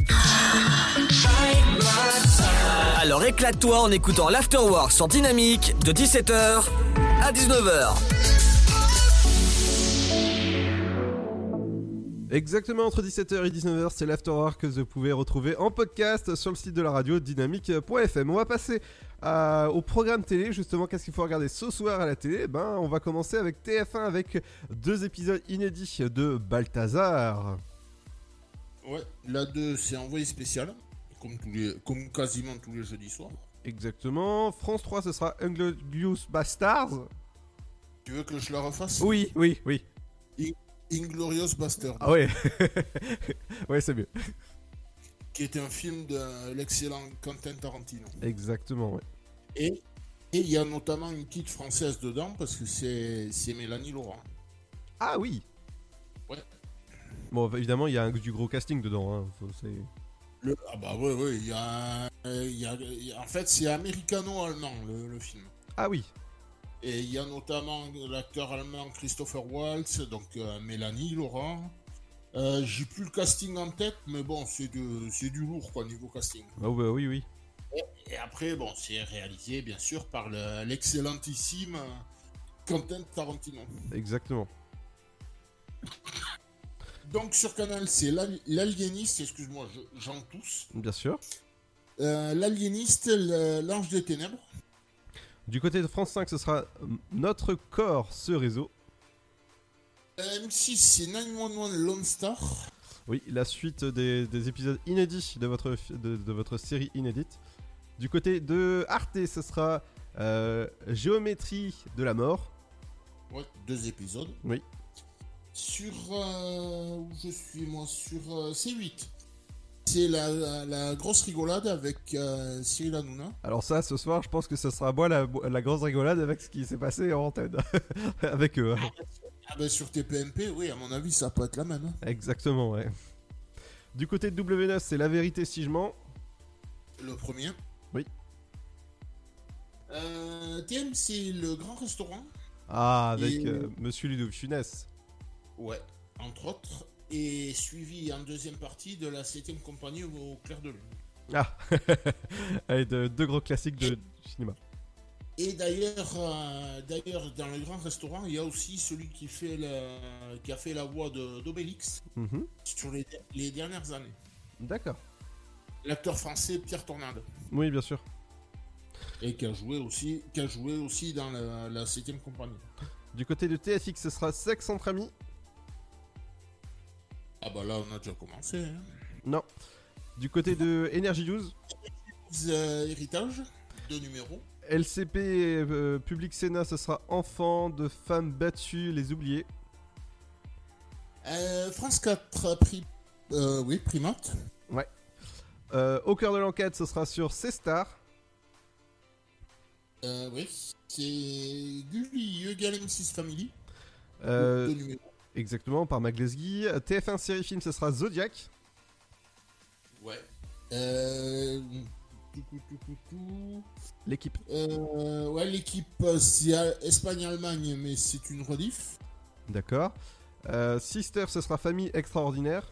Speaker 2: Alors éclate-toi en écoutant l'Afterwork sur Dynamique de 17h à 19h.
Speaker 1: Exactement entre 17h et 19h, c'est l'Afterwork que vous pouvez retrouver en podcast sur le site de la radio dynamique.fm. On va passer à- au programme télé, justement, qu'est-ce qu'il faut regarder ce soir à la télé? Ben, on va commencer avec TF1 avec deux épisodes inédits de Balthazar.
Speaker 10: Ouais, la 2, c'est envoyé spécial, comme, tous les, comme quasiment tous les jeudis soirs.
Speaker 1: Exactement. France 3, ce sera Inglorious Bastards.
Speaker 10: Tu veux que je la refasse?
Speaker 1: Oui, oui, oui.
Speaker 10: In- Inglorious Bastard.
Speaker 1: Ah ouais. ouais, c'est mieux.
Speaker 10: Qui est un film de l'excellent Quentin Tarantino.
Speaker 1: Exactement, ouais.
Speaker 10: Et il y a notamment une petite française dedans parce que c'est Mélanie Laurent.
Speaker 1: Ah oui
Speaker 10: Ouais.
Speaker 1: Bon, évidemment, il y a un, du gros casting dedans. Hein. Faut- c'est-
Speaker 10: Le, ah bah ouais, ouais, il y a, il y a- il y a- en fait c'est américano-allemand le, le film.
Speaker 1: Ah oui.
Speaker 10: Et il y a notamment l'acteur allemand Christopher Waltz, donc euh, Mélanie Laurent. Euh, J'ai plus le casting en tête, mais bon, c'est de- c'est du lourd quoi niveau casting.
Speaker 1: Ah bah oui, oui.
Speaker 10: Et, et après, bon, c'est réalisé bien sûr par le- l'excellentissime euh, Quentin Tarantino.
Speaker 1: Exactement.
Speaker 10: Donc sur Canal, c'est l'al- l'aliéniste, excuse-moi, je- j'en tousse.
Speaker 1: Bien sûr.
Speaker 10: Euh, l'aliéniste, l'ange des ténèbres.
Speaker 1: Du côté de France 5, ce sera euh, Notre corps, ce réseau.
Speaker 10: Euh, M6, c'est 911 Lone Star.
Speaker 1: Oui, la suite des, des épisodes inédits de votre, de, de votre série inédite. Du côté de Arte, ce sera euh, Géométrie de la mort.
Speaker 10: Ouais, deux épisodes.
Speaker 1: Oui.
Speaker 10: Sur. euh, où je suis moi Sur euh, C8. C'est la, la- la grosse rigolade avec euh, Cyril Hanouna.
Speaker 1: Alors ça, ce soir, je pense que ce sera moi la, la grosse rigolade avec ce qui s'est passé en antenne. avec eux. hein.
Speaker 10: Ah ben sur TPMP, oui, à mon avis, ça peut être la même. hein.
Speaker 1: Exactement, ouais. Du côté de W9, c'est La Vérité si je mens.
Speaker 10: Le premier.
Speaker 1: Oui.
Speaker 10: Euh, TM, c'est le grand restaurant.
Speaker 1: Ah, avec
Speaker 10: Et-
Speaker 1: euh, Monsieur Ludovic Funès.
Speaker 10: Ouais, entre autres. Et suivi en deuxième partie de la 7ème compagnie au clair de lune.
Speaker 1: Ah Avec de- deux gros classiques de cinéma.
Speaker 10: Et d'ailleurs, euh, d'ailleurs, dans le grand restaurant, il y a aussi celui qui, fait la- qui a fait la voix d'Obélix
Speaker 1: Mhm.
Speaker 10: sur les, les dernières années.
Speaker 1: D'accord.
Speaker 10: L'acteur français Pierre Tornade.
Speaker 1: Oui, bien sûr.
Speaker 10: Et qui a joué aussi, qui a joué aussi dans la, la 7ème compagnie.
Speaker 1: Du côté de TFX, ce sera Sex entre amis.
Speaker 10: Ah bah là, on a déjà commencé. Hein.
Speaker 1: Non. Du côté de Energy 12,
Speaker 10: Euh, héritage, deux numéros.
Speaker 1: LCP euh, Public Sénat, ce sera Enfants de femmes battues, les oubliés.
Speaker 10: Euh, France 4, pri- euh, oui, primate.
Speaker 1: Ouais. Euh, au cœur de l'enquête, ce sera sur C-Star.
Speaker 10: Euh, oui, c'est Gulli Egal M6 Family.
Speaker 1: Euh, exactement, par Maglesguy. TF1 série film, ce sera Zodiac.
Speaker 10: Ouais. Euh,
Speaker 1: L'équipe.
Speaker 10: Euh, ouais, l'équipe, euh, c'est euh, Espagne-Allemagne, mais c'est une rediff.
Speaker 1: D'accord. Euh, Sister, ce sera Famille extraordinaire.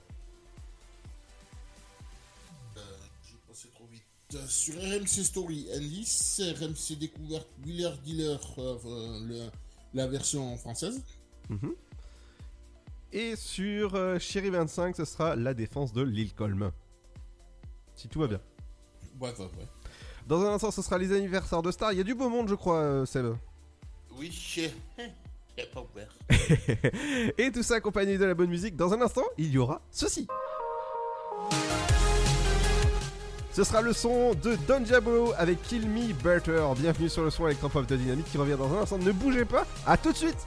Speaker 10: Euh, J'ai passé trop vite. Sur RMC Story, Indice, RMC Découverte, Wheeler Dealer, le- la version française.
Speaker 1: Mhm. Et sur Chéri 25, ce sera La défense de Lilcolm. Si tout va bien.
Speaker 10: Ouais.
Speaker 1: Dans un instant, ce sera les anniversaires de stars. Il y a du beau monde, je crois, euh, Seb.
Speaker 10: Oui, j'ai pas ouvert.
Speaker 1: Et tout ça accompagné de la bonne musique. Dans un instant, il y aura ceci. Ce sera le son de Don Diablo avec Kill Me Better. Bienvenue sur le son électropop de Dynamique qui revient dans un instant. Ne bougez pas. À tout de suite.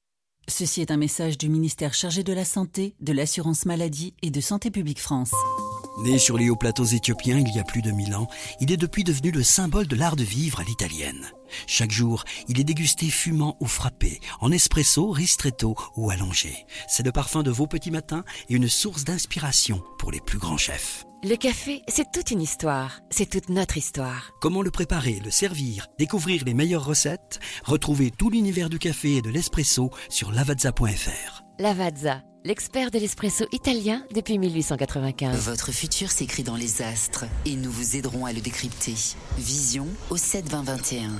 Speaker 13: Ceci est un message du ministère chargé de la Santé, de l'Assurance Maladie et de Santé Publique France.
Speaker 20: Né sur les hauts plateaux éthiopiens il y a plus de mille ans, il est depuis devenu le symbole de l'art de vivre à l'italienne. Chaque jour, il est dégusté fumant ou frappé, en espresso, ristretto ou allongé. C'est le parfum de vos petits matins et une source d'inspiration pour les plus grands chefs.
Speaker 15: Le café, c'est toute une histoire. C'est toute notre histoire.
Speaker 20: Comment le préparer, le servir, découvrir les meilleures recettes? Retrouvez tout l'univers du café et de l'espresso sur lavazza.fr.
Speaker 15: Lavazza, l'expert de l'espresso italien depuis 1895.
Speaker 14: Votre futur s'écrit dans les astres et nous vous aiderons à le décrypter. Vision au 7 20 21.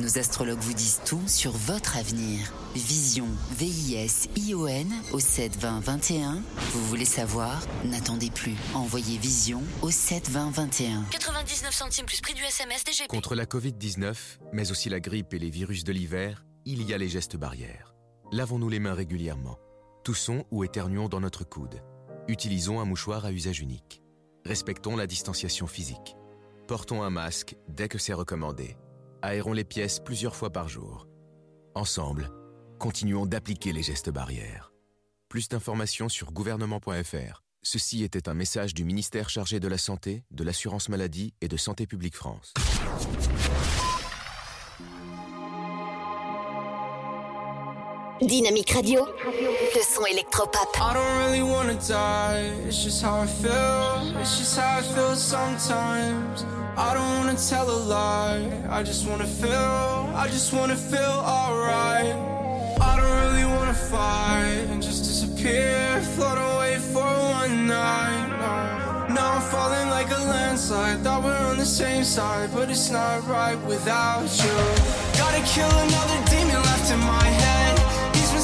Speaker 14: Nos astrologues vous disent tout sur votre avenir. Vision, V-I-S-I-O-N au 7 20 21. Vous voulez savoir? N'attendez plus. Envoyez Vision au 7 20 21.
Speaker 21: 99 centimes plus prix du SMS DGP.
Speaker 11: Contre la Covid-19, mais aussi la grippe et les virus de l'hiver, il y a les gestes barrières. Lavons-nous les mains régulièrement. Toussons ou éternuons dans notre coude. Utilisons un mouchoir à usage unique. Respectons la distanciation physique. Portons un masque dès que c'est recommandé. Aérons les pièces plusieurs fois par jour. Ensemble, continuons d'appliquer les gestes barrières. Plus d'informations sur gouvernement.fr. Ceci était un message du ministère chargé de la Santé, de l'Assurance Maladie et de Santé Publique France.
Speaker 5: Dynamique Radio, le son électropop.
Speaker 17: I don't really wanna die, it's just how I feel, it's just how I feel sometimes. I don't wanna tell a lie, I just wanna feel, I just wanna feel alright.
Speaker 18: I don't really wanna fight and just disappear, float away for one night. No. Now I'm falling like a landslide. Thought we're on the same side, but it's not right without you. Gotta kill another demon left in my head.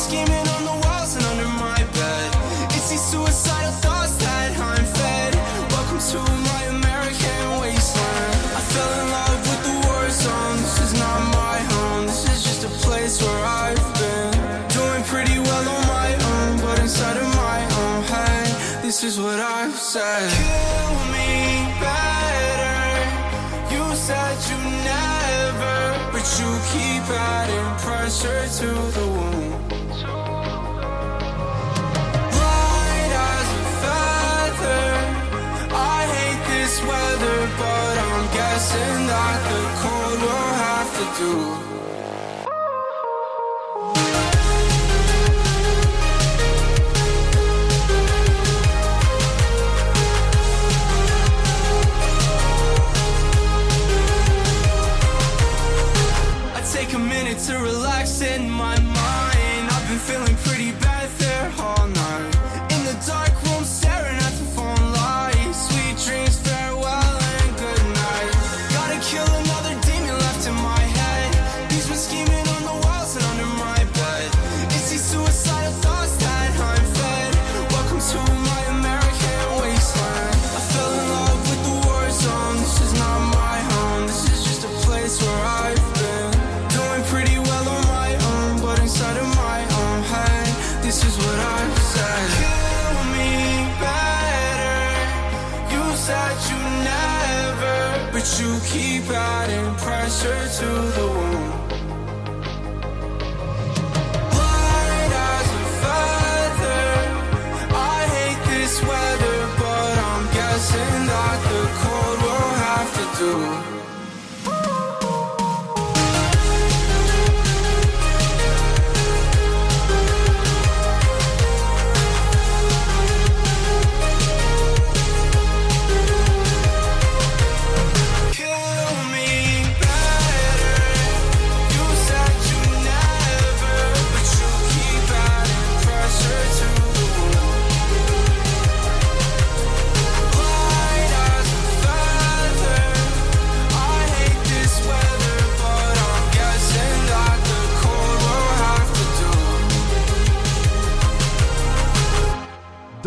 Speaker 18: On the walls and under my bed. It's these suicidal thoughts that I'm fed. Welcome to my American wasteland. I fell in love with the war. This is not my home. This is just a place where I've been doing pretty well on my own, but inside of my own head, this is what I've said. Kill me better. You said you never, but you keep adding pressure to the wound. Do. I take a minute to relax in my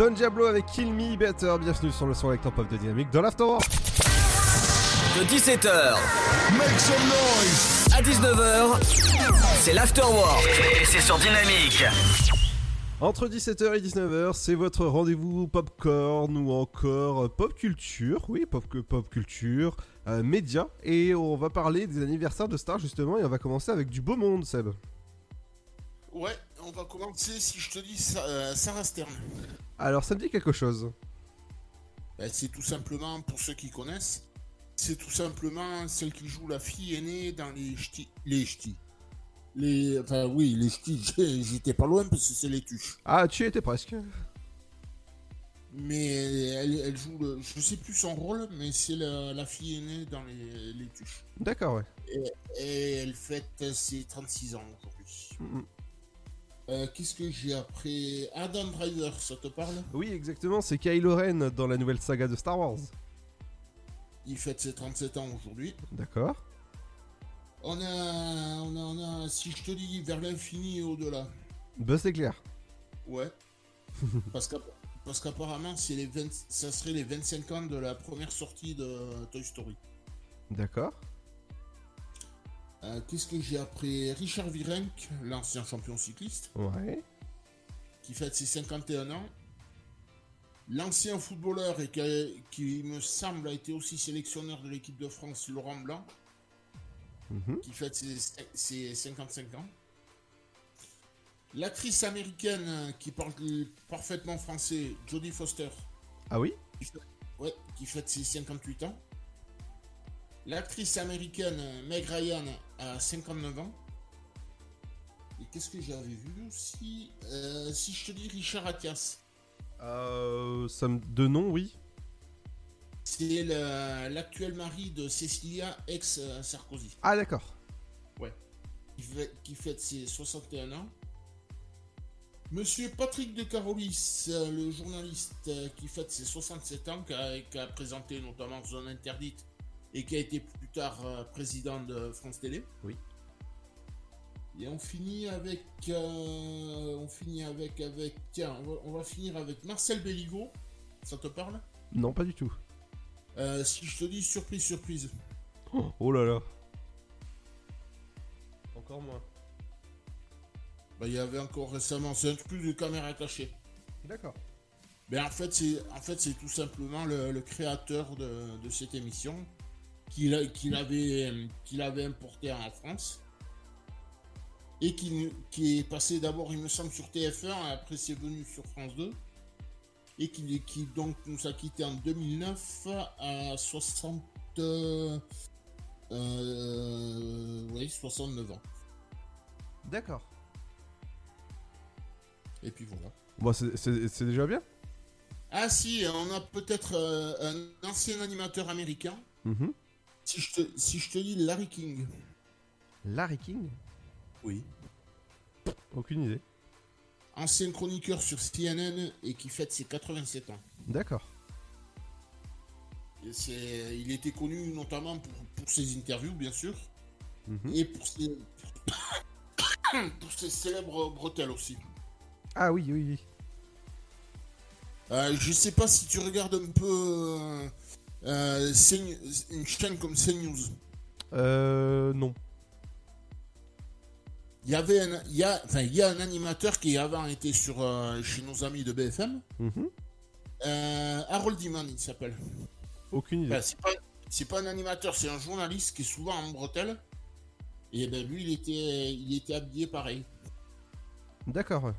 Speaker 1: Don Diablo avec Kill Me Better. Bienvenue sur le son électropop pop de Dynamique dans l'Afterwork.
Speaker 2: De 17h Make some noise à 19h, c'est l'afterwork et c'est sur Dynamique.
Speaker 1: Entre 17h et 19h, c'est votre rendez-vous popcorn ou encore pop culture. Oui, pop, pop culture, euh, média. Et on va parler des anniversaires de stars justement. Et on va commencer avec du beau monde, Seb.
Speaker 10: Ouais, on va commencer si je te dis euh, Sarah Stern.
Speaker 1: Alors, ça me dit quelque chose.
Speaker 10: Ben, c'est tout simplement, pour ceux qui connaissent, c'est tout simplement celle qui joue la fille aînée dans les ch'tis. Les ch'tis. Les, enfin, oui, les ch'tis, j'étais pas loin parce que c'est les tuches.
Speaker 1: Ah, tu étais presque.
Speaker 10: Mais elle, elle joue le. Je sais plus son rôle, mais c'est la, la fille aînée dans les, les tuches.
Speaker 1: D'accord, ouais.
Speaker 10: Et, et elle fête ses 36 ans aujourd'hui.
Speaker 1: Mhm.
Speaker 10: Euh, Qu'est-ce que j'ai après Adam Driver, ça te parle?
Speaker 1: Oui, exactement. C'est Kylo Ren dans la nouvelle saga de Star Wars.
Speaker 10: Il fête ses 37 ans aujourd'hui.
Speaker 1: D'accord.
Speaker 10: On a, on a, on a, si je te dis vers l'infini et au-delà.
Speaker 1: Buzz éclair.
Speaker 10: Ouais. parce qu'app- parce qu'apparemment, c'est les 20 ça serait les 25 ans de la première sortie de Toy Story.
Speaker 1: D'accord.
Speaker 10: Euh, Qu'est-ce que j'ai après Richard Virenque, l'ancien champion cycliste,
Speaker 1: Ouais.
Speaker 10: qui fête ses 51 ans. L'ancien footballeur et qui, a- qui, me semble, a été aussi sélectionneur de l'équipe de France, Laurent Blanc,
Speaker 1: Mhm.
Speaker 10: qui fête ses, ses 55 ans. L'actrice américaine qui parle parfaitement français, Jodie Foster,
Speaker 1: Ah oui?
Speaker 10: Qui fait- ouais, qui fête ses 58 ans. L'actrice américaine euh, Meg Ryan a 59 ans. Et qu'est-ce que j'avais vu aussi Euh, Si je te dis Richard Attias,
Speaker 1: Euh, ça me... De nom, oui.
Speaker 10: c'est l'actuel mari de Cecilia, ex-Sarkozy.
Speaker 1: Ah, d'accord.
Speaker 10: Ouais. Qui, fait- qui fête ses 61 ans. Monsieur Patrick de Carolis, euh, le journaliste euh, qui fête ses 67 ans, qui a, qui a présenté notamment Zone Interdite et qui a été plus tard euh, président de France Télé.
Speaker 1: Oui.
Speaker 10: Et on finit avec. euh, on finit avec. avec tiens, on va, on va finir avec Marcel Belligo. Ça te parle?
Speaker 1: Non, pas du tout.
Speaker 10: Euh, Si je te dis surprise, surprise.
Speaker 1: Oh, oh là là. Encore moins.
Speaker 10: Bah, il y avait encore récemment. C'est un truc de caméra cachée.
Speaker 1: D'accord.
Speaker 10: Mais en fait, c'est en fait, c'est tout simplement le, le créateur de, de cette émission qu'il avait, qu'il avait importé en France et qui, qui est passé d'abord, il me semble, sur TF1, et après c'est venu sur France 2 et qui, qui donc nous a quitté en 2009 à 60, euh, euh, oui, 69 ans.
Speaker 1: D'accord.
Speaker 10: Et puis voilà.
Speaker 1: Bon, c'est- déjà bien.
Speaker 10: Ah si, on a peut-être euh, un ancien animateur américain.
Speaker 1: Mhm.
Speaker 10: Si je te, si je te dis Larry King.
Speaker 1: Larry King
Speaker 10: Oui.
Speaker 1: Aucune idée.
Speaker 10: Ancien chroniqueur sur CNN et qui fête ses 87 ans.
Speaker 1: D'accord.
Speaker 10: Il était connu notamment pour, pour ses interviews, bien sûr,
Speaker 1: Mhm.
Speaker 10: et pour ses, pour ses célèbres bretelles aussi.
Speaker 1: Ah oui, oui, oui.
Speaker 10: Euh, je sais pas si tu regardes un peu euh, une chaîne comme CNews.
Speaker 1: Euh. Non.
Speaker 10: Il y avait un, il y a, enfin, il y a un animateur qui avant était sur euh, chez nos amis de BFM.
Speaker 1: Mhm.
Speaker 10: Euh, Harold Iman, il s'appelle.
Speaker 1: Aucune idée.
Speaker 10: Enfin, c'est pas, pas un animateur, c'est un journaliste qui est souvent en bretelle. Et ben lui, il était, il était habillé pareil.
Speaker 1: D'accord.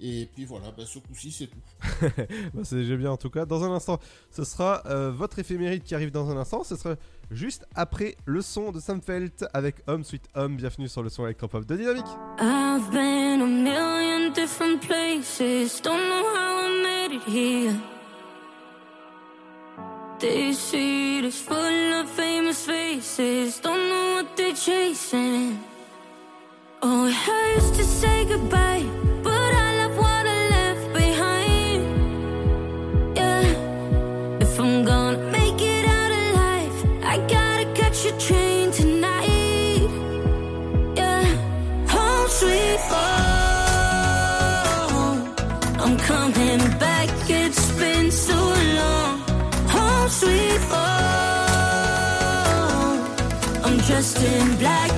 Speaker 10: Et puis voilà, ben, ce coup-ci, c'est tout.
Speaker 1: Bah, c'est déjà bien en tout cas. Dans un instant, ce sera euh, votre éphéméride qui arrive dans un instant. Ce sera juste après le son de Sam Felt avec Home Sweet Home. Bienvenue sur le son électropop de Dynamique.
Speaker 8: I've been a million different places. Don't know how I made it here. This city is full of famous faces. Don't know what they're chasing. Oh, it hurts to say goodbye, but I'm dressed in black,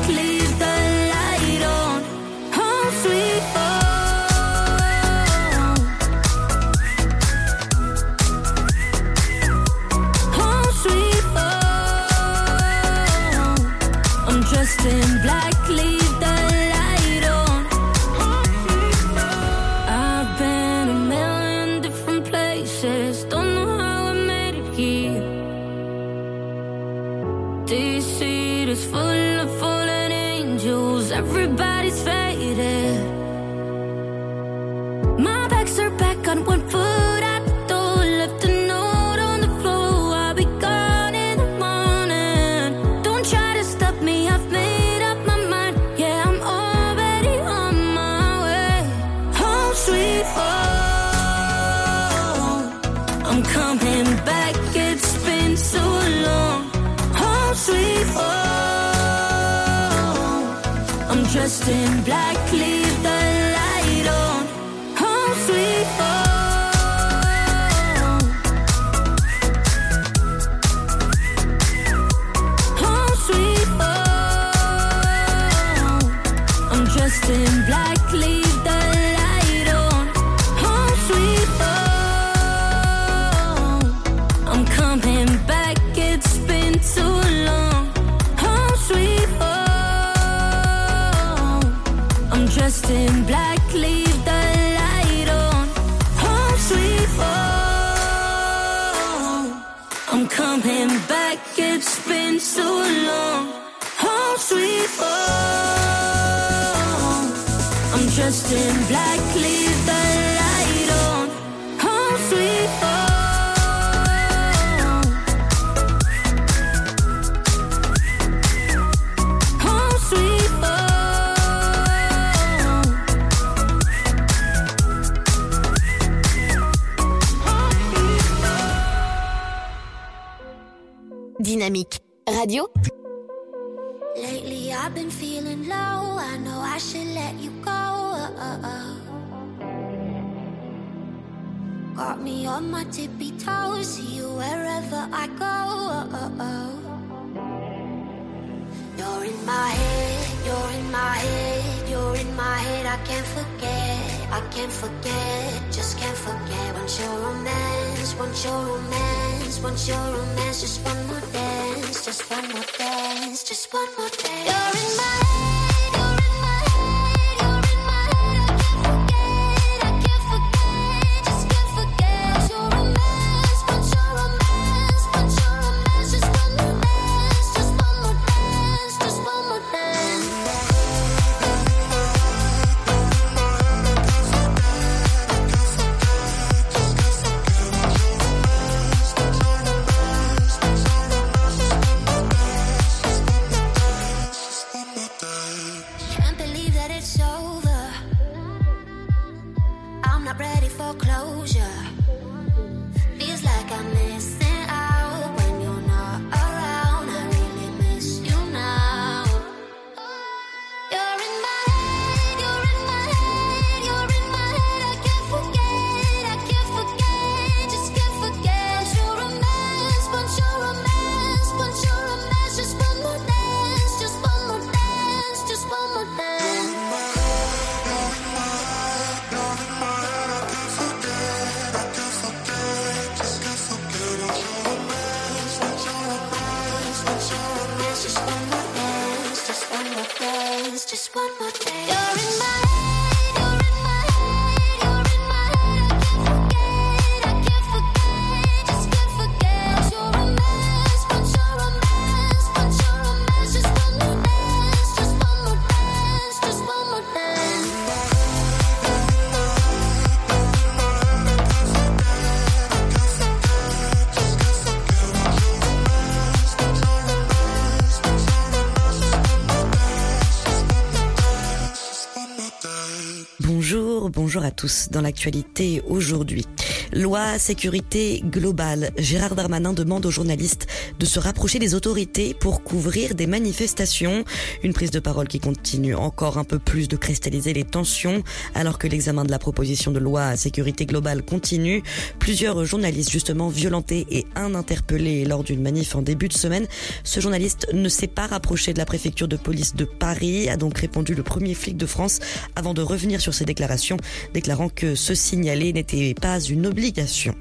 Speaker 3: tous. Dans l'actualité aujourd'hui, loi sécurité globale. Gérard Darmanin demande aux journalistes de se rapprocher des autorités pour couvrir des manifestations. Une prise de parole qui continue encore un peu plus de cristalliser les tensions alors que l'examen de la proposition de loi sécurité globale continue. Plusieurs journalistes justement violentés et un interpellé lors d'une manif en début de semaine. Ce journaliste ne s'est pas rapproché de la préfecture de police de Paris, a donc répondu le premier flic de France avant de revenir sur ses déclarations, déclarant que se signaler n'était pas une obligation.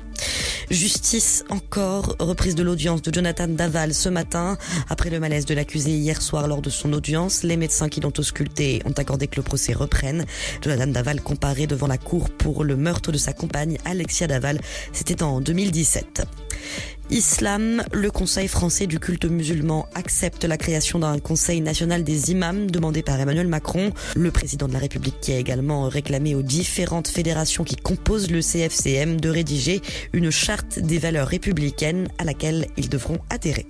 Speaker 3: Justice encore, reprise de l'audience de Jonathan Daval ce matin. Après le malaise de l'accusé hier soir lors de son audience, les médecins qui l'ont ausculté ont accordé que le procès reprenne. Jonathan Daval comparé devant la cour pour le meurtre de sa compagne Alexia Daval. C'était en 2017. Islam, le Conseil français du culte musulman accepte la création d'un Conseil national des imams demandé par Emmanuel Macron, le président de la République qui a également réclamé aux différentes fédérations qui composent le CFCM de rédiger une charte des valeurs républicaines à laquelle ils devront adhérer.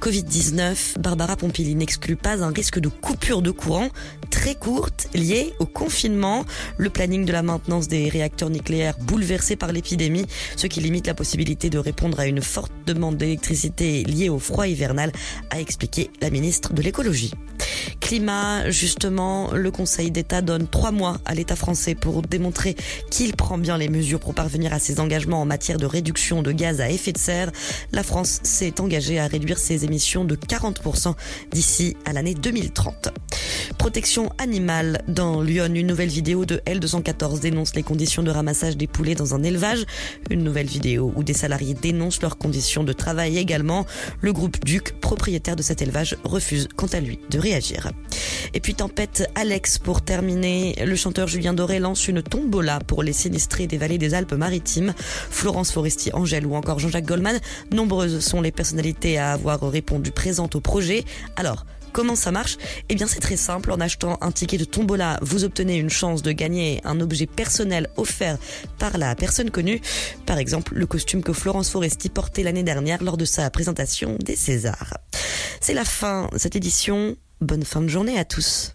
Speaker 3: Covid-19, Barbara Pompili n'exclut pas un risque de coupure de courant très courte liée au confinement, le planning de la maintenance des réacteurs nucléaires bouleversé par l'épidémie, ce qui limite la possibilité de répondre à une forte demande d'électricité liée au froid hivernal, a expliqué la ministre de l'écologie. Climat, justement, le Conseil d'État donne trois mois à l'État français pour démontrer qu'il prend bien les mesures pour parvenir à ses engagements en matière de réduction de gaz à effet de serre. La France s'est engagée à réduire ses émissions de 40% d'ici à l'année 2030. Protection animale dans Lyon, une nouvelle vidéo de L214 dénonce les conditions de ramassage des poulets dans un élevage. Une nouvelle vidéo où des salariés dénoncent leurs conditions de travail également. Le groupe Duc, propriétaire de cet élevage, refuse quant à lui de réagir. Et puis tempête Alex pour terminer. Le chanteur Julien Doré lance une tombola pour les sinistrés des vallées des Alpes-Maritimes. Florence Foresti, Angèle ou encore Jean-Jacques Goldman. Nombreuses sont les personnalités à avoir répondu présentes au projet. Alors, Comment ça marche? Eh bien c'est très simple, en achetant un ticket de tombola, vous obtenez une chance de gagner un objet personnel offert par la personne connue. Par exemple, le costume que Florence Foresti portait l'année dernière lors de sa présentation des Césars. C'est la fin de cette édition. Bonne fin de journée à tous.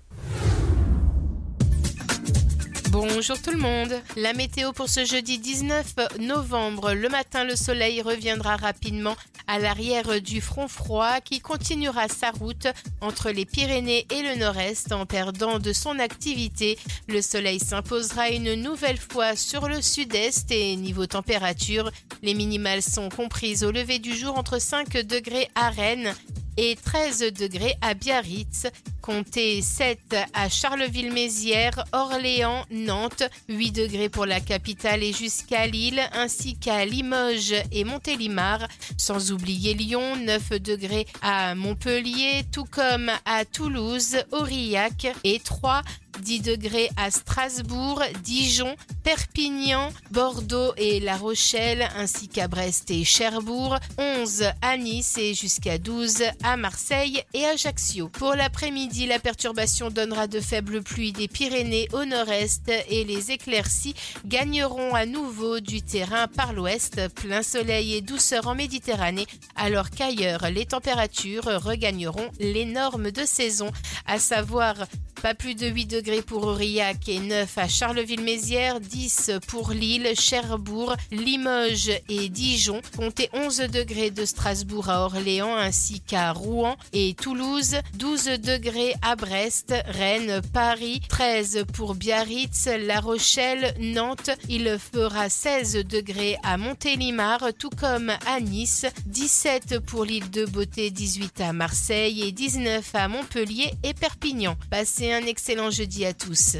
Speaker 4: Bonjour tout le monde. La météo pour ce jeudi 19 novembre. Le matin, le soleil reviendra rapidement à l'arrière du front froid qui continuera sa route entre les Pyrénées et le nord-est en perdant de son activité. Le soleil s'imposera une nouvelle fois sur le sud-est et niveau température, les minimales sont comprises au lever du jour entre 5 degrés à Rennes et 13 degrés à Biarritz. Comptez 7 à Charleville-Mézières, Orléans, Nantes, 8 degrés pour la capitale et jusqu'à Lille, ainsi qu'à Limoges et Montélimar, sans oublier Lyon, 9 degrés à Montpellier, tout comme à Toulouse, Aurillac et 3 10 degrés à Strasbourg, Dijon, Perpignan, Bordeaux et La Rochelle, ainsi qu'à Brest et Cherbourg, 11 à Nice et jusqu'à 12 à Marseille et Ajaccio. Pour l'après-midi, la perturbation donnera de faibles pluies des Pyrénées au nord-est et les éclaircies gagneront à nouveau du terrain par l'ouest, plein soleil et douceur en Méditerranée, alors qu'ailleurs, les températures regagneront les normes de saison, à savoir pas plus de 8 degrés pour Aurillac et 9 à Charleville-Mézières, 10 pour Lille, Cherbourg, Limoges et Dijon. Comptez 11 degrés de Strasbourg à Orléans ainsi qu'à Rouen et Toulouse, 12 degrés à Brest, Rennes, Paris, 13 pour Biarritz, La Rochelle, Nantes. Il fera 16 degrés à Montélimar, tout comme à Nice, 17 pour l'île de Beauté, 18 à Marseille et 19 à Montpellier et Perpignan. Passez un excellent jeudi à tous.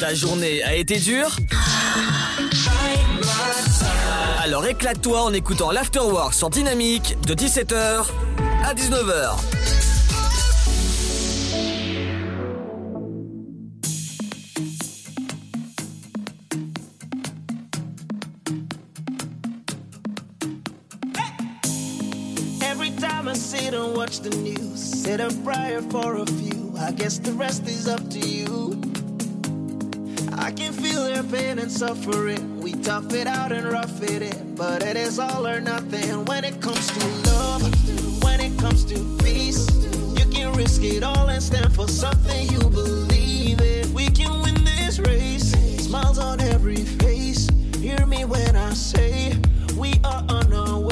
Speaker 2: Ta journée a été dure? Alors éclate-toi en écoutant l'Afterwork sur Dynamique de 17h à 19h.
Speaker 22: Watch the news, Set a prayer for a few. I guess the rest is up to you. I can feel their pain and suffering. We tough it out and rough it in, but it is all or nothing when it comes to love. When it comes to peace, you can risk it all and stand for something you believe in. We can win this race. Smiles on every face. Hear me when I say we are on our way.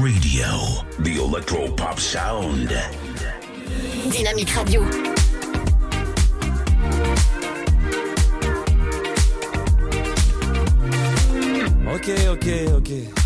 Speaker 23: Radio, the electro pop sound.
Speaker 5: Dynamique Radio.
Speaker 24: Ok, ok, ok.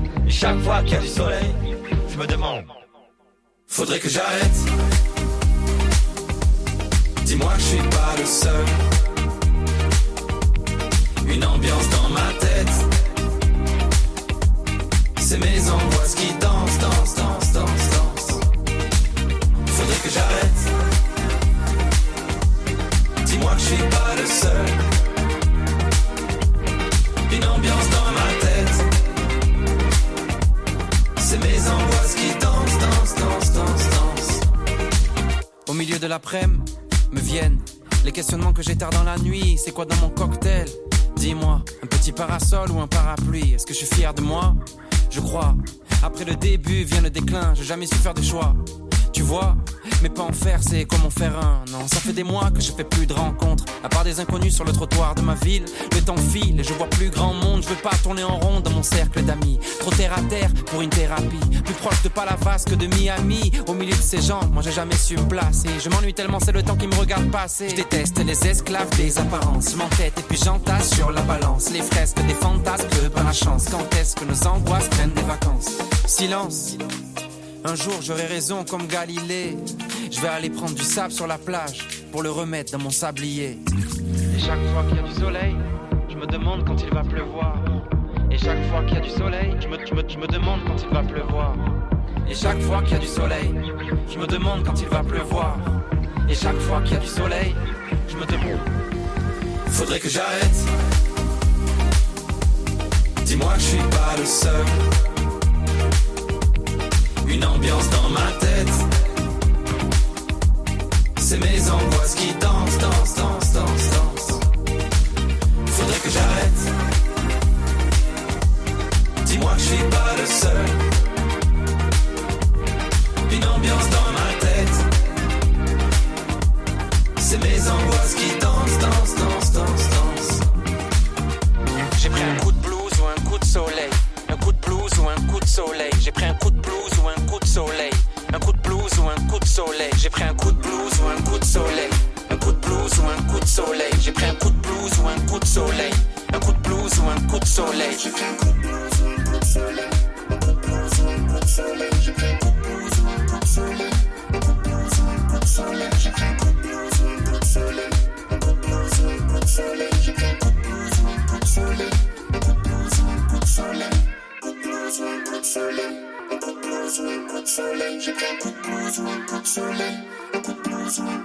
Speaker 24: Chaque fois qu'il y a du soleil, je me demande. Faudrait que j'arrête. Dis-moi que je suis pas le seul. Une ambiance dans ma tête. C'est mes angoisses qui dansent, dansent, dansent, dansent, dansent. Faudrait que j'arrête. Dis-moi que je suis pas le seul. Une ambiance dans
Speaker 25: Au milieu de l'après-midi, me viennent les questionnements que tard dans la nuit. C'est quoi dans mon cocktail? Dis-moi, un petit parasol ou un parapluie? Est-ce que je suis fier de moi? Je crois. Après le début vient le déclin, j'ai jamais su faire de choix. Tu vois, mais pas en faire, c'est comme en faire un. Non, ça fait des mois que je fais plus de rencontres. À part des inconnus sur le trottoir de ma ville, le temps file et je vois plus grand monde. Je veux pas tourner en rond dans mon cercle d'amis. Trop terre à terre pour une thérapie. Plus proche de Palavas que de Miami. Au milieu de ces gens, moi j'ai jamais su me placer. Je m'ennuie tellement, c'est le temps qui me regarde passer. Je déteste les esclaves des apparences. M'entête et puis j'entasse sur la balance. Les fresques des fantasmes, pas la chance. Quand est-ce que nos angoisses prennent des vacances? Silence. Un jour j'aurai raison comme Galilée. Je vais aller prendre du sable sur la plage pour le remettre dans mon sablier. Et chaque fois qu'il y a du soleil, je me demande quand il va pleuvoir. Et chaque fois qu'il y a du soleil, je me, je me- je me demande quand il va pleuvoir. Et chaque fois qu'il y a du soleil, je me demande quand il va pleuvoir. Et chaque fois qu'il y a du soleil, je me demande.
Speaker 24: Faudrait que j'arrête. Dis-moi que je suis pas le seul. Une ambiance dans ma tête. C'est mes angoisses qui dansent, dansent, dansent, dansent, dansent. Faudrait que j'arrête. Dis-moi que je suis pas le seul. Une ambiance dans ma tête. C'est mes angoisses qui dansent, dansent, dansent, dansent, dansent.
Speaker 26: J'ai pris un coup de blues ou un coup de soleil. Un coup de blues ou un coup de soleil. J'ai pris un coup de blues un coup de soleil. Un coup de ou un coup de soleil. J'ai pris un coup de blues ou un coup de soleil. Un coup de blues ou un coup de soleil. J'ai pris un coup de blues ou un coup de soleil. Un coup de blues ou un coup de soleil. J'ai pris un coup de blues ou un coup de soleil. Un coup de blues ou un coup de soleil.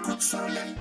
Speaker 26: Coup de.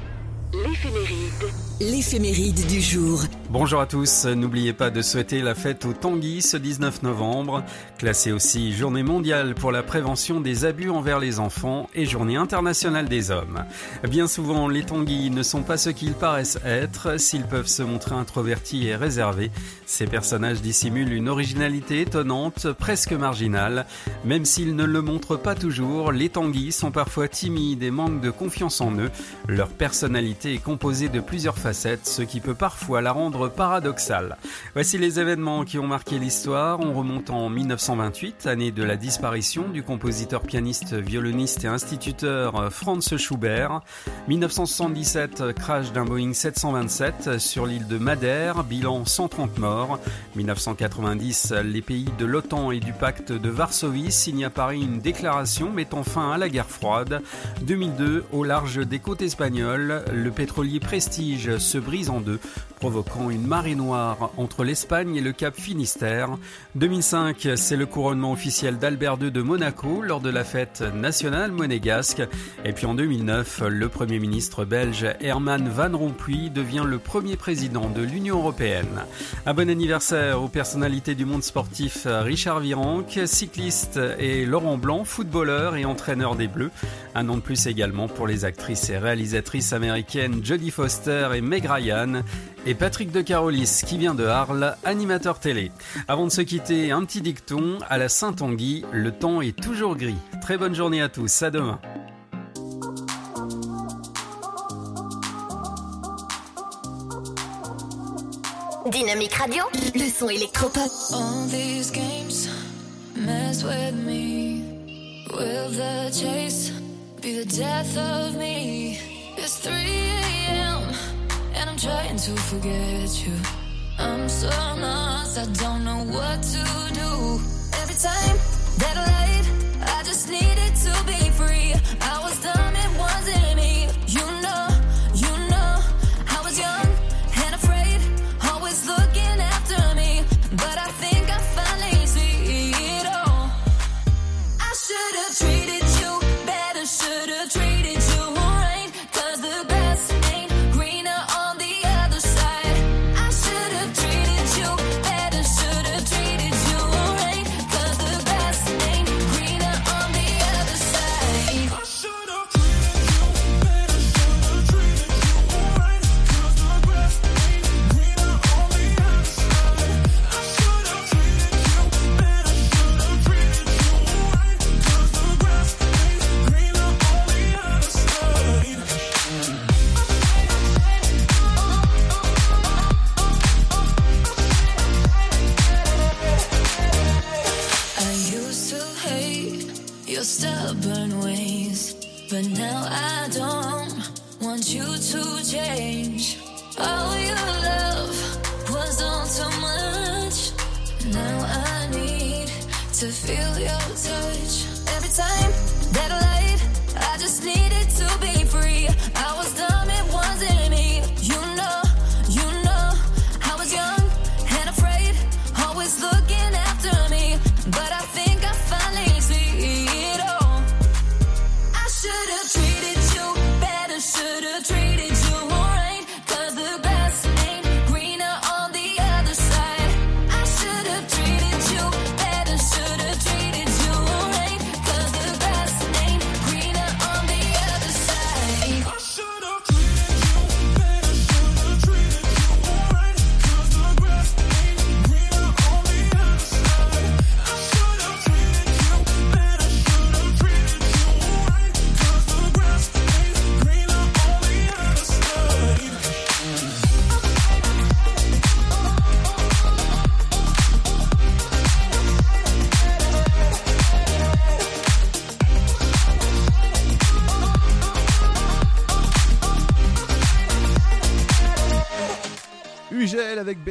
Speaker 5: L'éphéméride.
Speaker 27: L'éphéméride du jour.
Speaker 28: Bonjour à tous, n'oubliez pas de souhaiter la fête au Tanguy ce 19 novembre, classée aussi journée mondiale pour la prévention des abus envers les enfants et journée internationale des hommes. Bien souvent, les Tanguy ne sont pas ce qu'ils paraissent être, s'ils peuvent se montrer introvertis et réservés. Ces personnages dissimulent une originalité étonnante, presque marginale. Même s'ils ne le montrent pas toujours, les Tanguy sont parfois timides et manquent de confiance en eux. Leur personnalité est composée de plusieurs ce qui peut parfois la rendre paradoxale. Voici les événements qui ont marqué l'histoire. On remonte en 1928, année de la disparition du compositeur, pianiste, violoniste et instituteur Franz Schubert. 1977, crash d'un Boeing 727 sur l'île de Madère, bilan 130 morts. 1990, les pays de l'OTAN et du pacte de Varsovie signent à Paris une déclaration mettant fin à la guerre froide. 2002, au large des côtes espagnoles, le pétrolier Prestige se brise en deux. provoquant une marée noire entre l'Espagne et le Cap Finistère. 2005, c'est le couronnement officiel d'Albert II de Monaco lors de la fête nationale monégasque. Et puis en 2009, le Premier ministre belge Herman Van Rompuy devient le premier président de l'Union européenne. Un bon anniversaire aux personnalités du monde sportif Richard Virenque, cycliste, et Laurent Blanc, footballeur et entraîneur des Bleus. Un an de plus également pour les actrices et réalisatrices américaines Jodie Foster et Meg Ryan et Patrick de Carolis qui vient de Arles, animateur télé. Avant de se quitter, un petit dicton à la Saint-Tanguy, le temps est toujours gris. Très bonne journée à tous, à demain.
Speaker 5: Dynamique Radio, le son électropop.
Speaker 8: All these games mess with me. Will the chase be the death of me? It's 3 a.m. and I'm trying to forget you. I'm so lost, I don't know what to do. Every time that I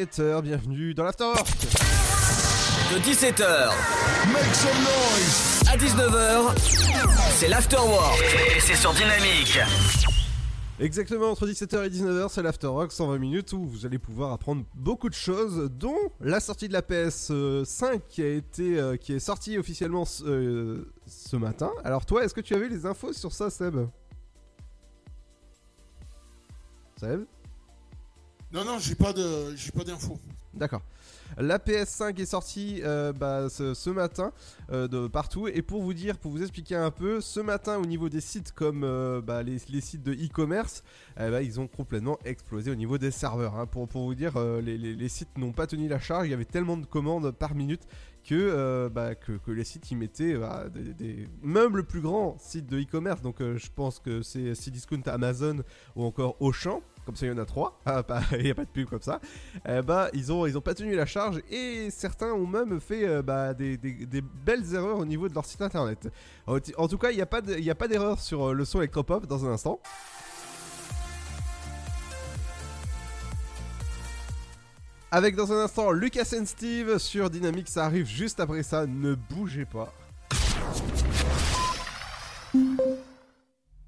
Speaker 1: 17h, bienvenue dans l'Afterwork
Speaker 2: De 17h Make some noise. À 19h, c'est l'Afterwork et c'est sur Dynamique.
Speaker 1: Exactement, entre 17h et 19h, c'est l'Afterwork, 120 minutes où vous allez pouvoir apprendre beaucoup de choses, dont la sortie de la PS5 qui, a été, euh, qui est sortie officiellement ce, euh, ce matin. Alors toi, est-ce que tu avais les infos sur ça, Seb? Seb?
Speaker 10: Non, non, j'ai pas de, j'ai pas d'infos.
Speaker 1: D'accord. La PS5 est sortie euh, bah, ce, matin euh, de partout. Et pour vous dire, pour vous expliquer un peu, ce matin au niveau des sites comme euh, bah, les, sites de e-commerce, eh bah, ils ont complètement explosé au niveau des serveurs. hein. Pour, pour vous dire, les, les- sites n'ont pas tenu la charge. Il y avait tellement de commandes par minute que, bah, que, les sites y mettaient des, même le plus grand site de e-commerce. Donc je pense que c'est Cdiscount, Amazon ou encore Auchan. Comme ça, il y en a trois. Ah, Il n'y a pas de pub comme ça. Bah, ils ont, ils ont pas tenu la charge et certains ont même fait euh, bah, des, belles erreurs au niveau de leur site internet. En, tout cas, il n'y a pas d'erreur sur euh, le son électropop dans un instant. Avec dans un instant Lucas and Steve sur Dynamique, ça arrive juste après ça, ne bougez pas.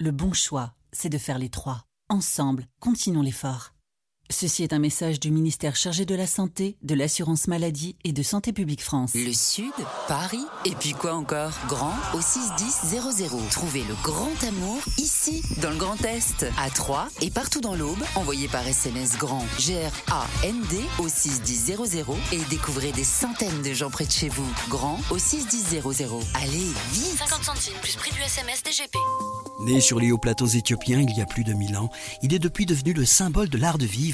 Speaker 13: Le bon choix, c'est de faire les trois. Ensemble, continuons l'effort. Ceci est un message du ministère chargé de la Santé, de l'Assurance Maladie et de Santé Publique France.
Speaker 14: Le Sud, Paris, et puis quoi encore? Grand au 61000. Trouvez le grand amour ici, dans le Grand Est, à Troyes et partout dans l'Aube. Envoyez par SMS grand G-R-A-N-D au 61000 et découvrez des centaines de gens près de chez vous. Grand au 61000. Allez, vite
Speaker 21: 50 centimes plus prix du SMS DGP.
Speaker 29: Né sur les hauts plateaux éthiopiens il y a plus de mille ans, il est depuis devenu le symbole de l'art de vivre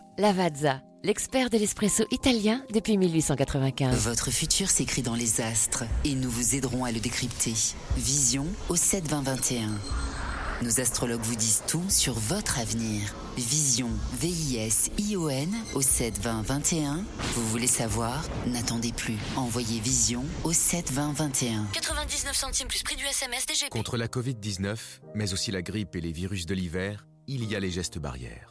Speaker 15: Lavazza, l'expert de l'espresso italien depuis 1895.
Speaker 14: Votre futur s'écrit dans les astres et nous vous aiderons à le décrypter. Vision au 72021. Nos astrologues vous disent tout sur votre avenir. Vision, V-I-S-I-O-N au 72021. Vous voulez savoir? N'attendez plus. Envoyez Vision au 72021.
Speaker 21: 99 centimes plus prix du SMS DGP.
Speaker 11: Contre la Covid-19, mais aussi la grippe et les virus de l'hiver, il y a les gestes barrières.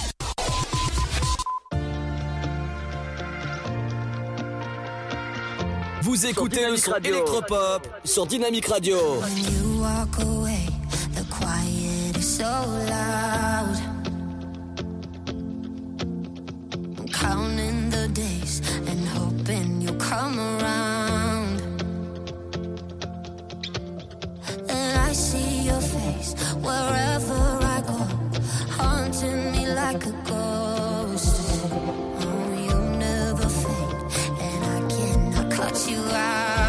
Speaker 2: Vous écoutez le son électropop sur Dynamic Radio.
Speaker 16: When you walk away, the quiet is so loud. I'm counting the days and hoping you'll come around. And I see your face wherever I go, haunting me like a ghost. You out.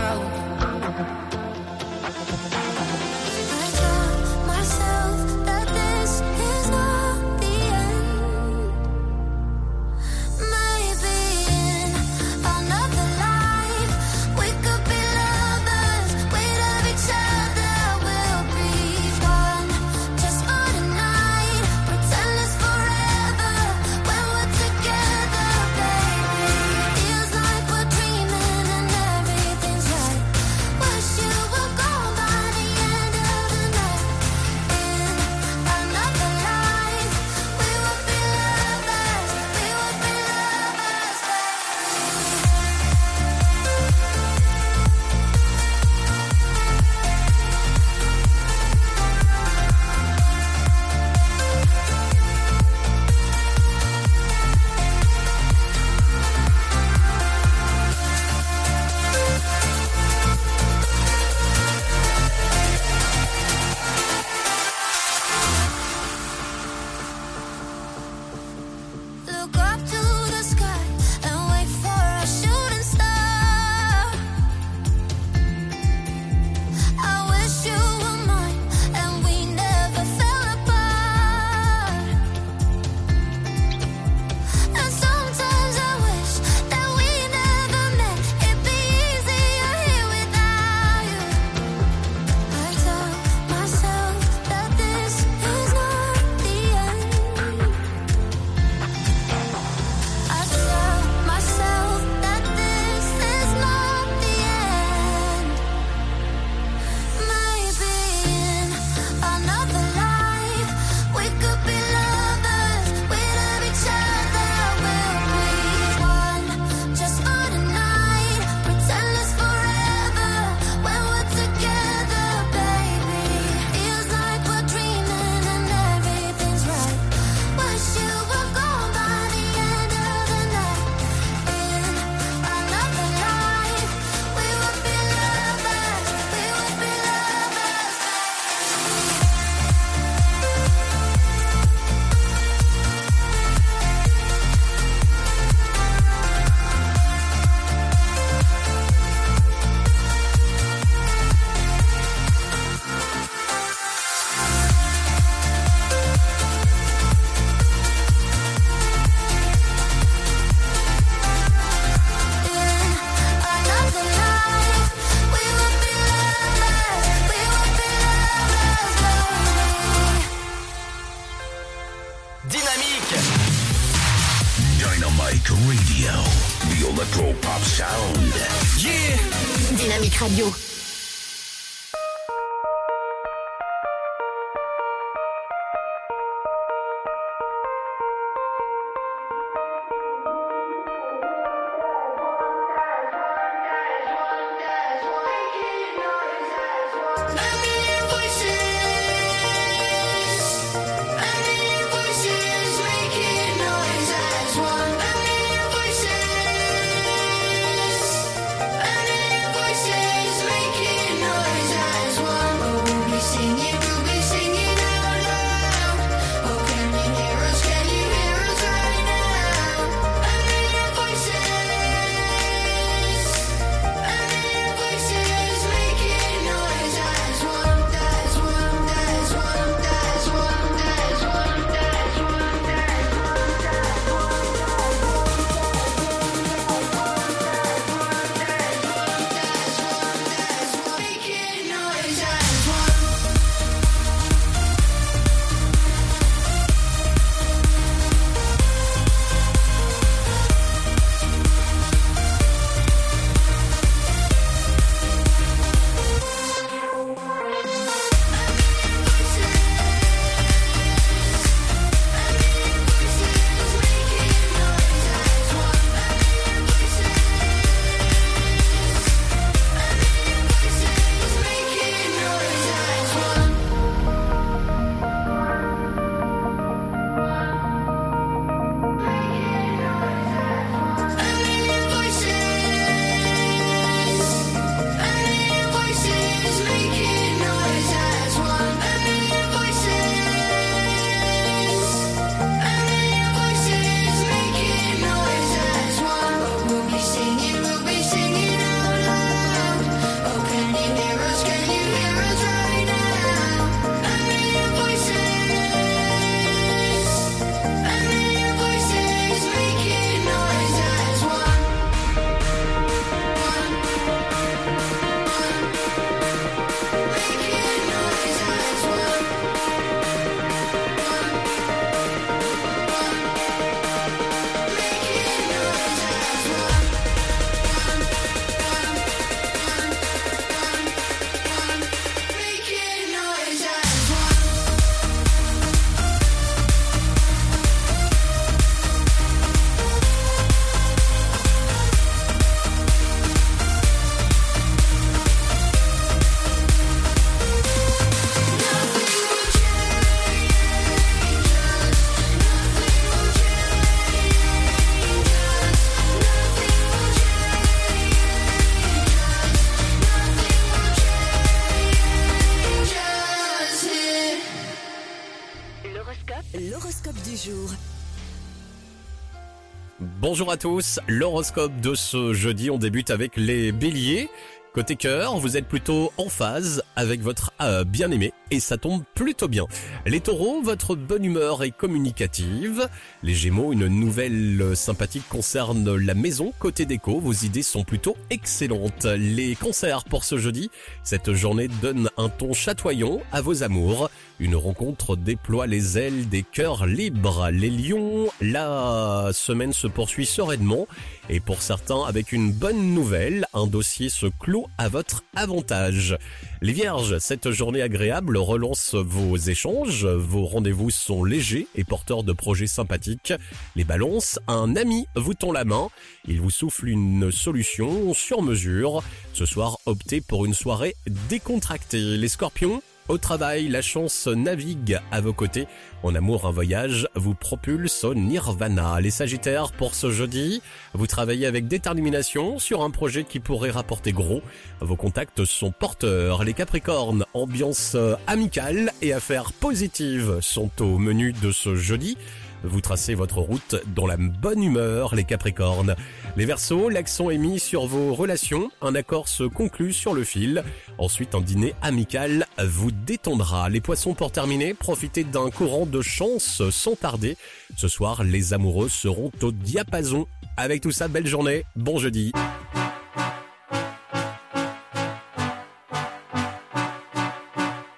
Speaker 30: Bonjour à tous, l'horoscope de ce jeudi, on débute avec les béliers. Côté cœur, vous êtes plutôt en phase avec votre euh, bien-aimé et ça tombe plutôt bien. Les taureaux, votre bonne humeur est communicative. Les gémeaux, une nouvelle sympathique concerne la maison. Côté déco, vos idées sont plutôt excellentes. Les concerts pour ce jeudi, cette journée donne un ton chatoyant à vos amours. Une rencontre déploie les ailes des cœurs libres. Les lions, la semaine se poursuit sereinement et pour certains avec une bonne nouvelle, un dossier se clôt à votre avantage. Les vierges, cette journée agréable relance vos échanges, vos rendez-vous sont légers et porteurs de projets sympathiques. Les balances, un ami vous tend la main, il vous souffle une solution sur mesure. Ce soir, optez pour une soirée décontractée. Les scorpions, au travail, la chance navigue à vos côtés. En amour, un voyage vous propulse au nirvana. Les sagittaires, pour ce jeudi, vous travaillez avec détermination sur un projet qui pourrait rapporter gros. Vos contacts sont porteurs. Les capricornes, ambiance amicale et affaires positives sont au menu de ce jeudi. Vous tracez votre route dans la bonne humeur, les Capricornes. Les Verseaux, l'accent est mis sur vos relations. Un accord se conclut sur le fil. Ensuite, un dîner amical vous détendra. Les Poissons, pour terminer, profitez d'un courant de chance sans tarder. Ce soir, les amoureux seront au diapason. Avec tout ça, belle journée. Bon jeudi.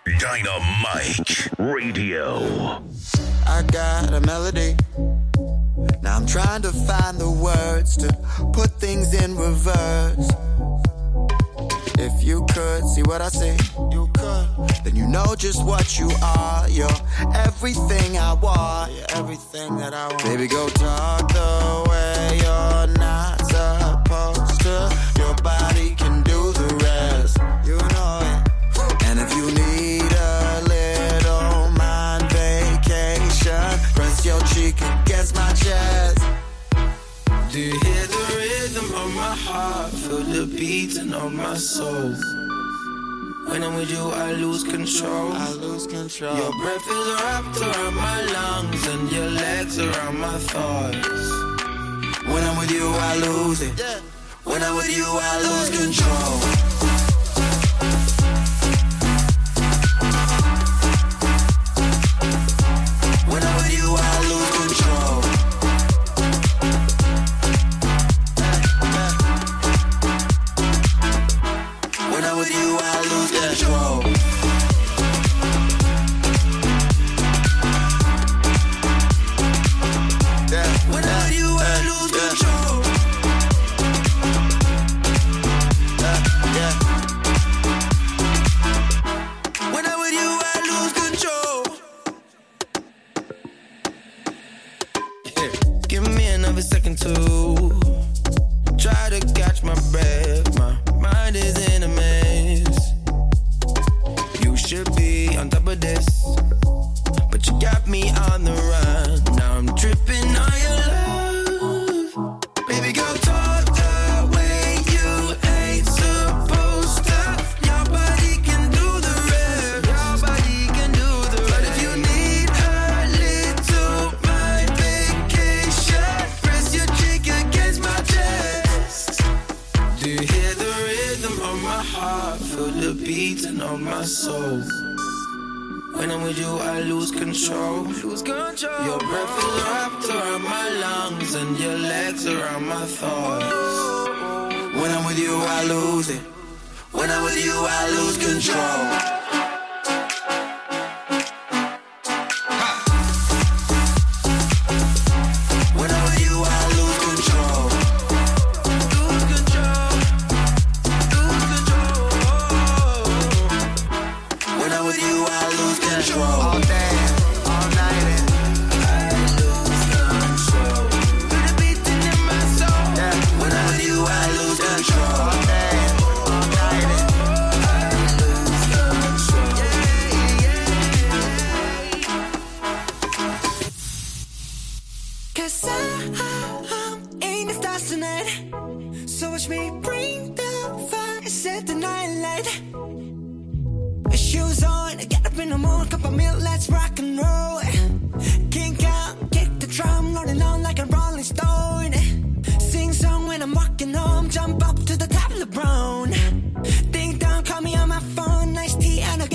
Speaker 23: Dynamite Radio.
Speaker 9: I got a melody. Now
Speaker 18: I'm trying to find the words to put things in reverse. If you could see what I see, you could. Then you know just what you are. You're everything I want. You're everything that I want. Baby, go talk the way you're not supposed to. Your body. Do you
Speaker 9: hear the rhythm of my heart? Feel the beating of my soul. When I'm with you, I lose control.
Speaker 18: I lose control.
Speaker 9: Your breath is wrapped around my lungs and your legs around my thighs.
Speaker 18: When I'm with you, I lose it. When I'm with you, I lose control.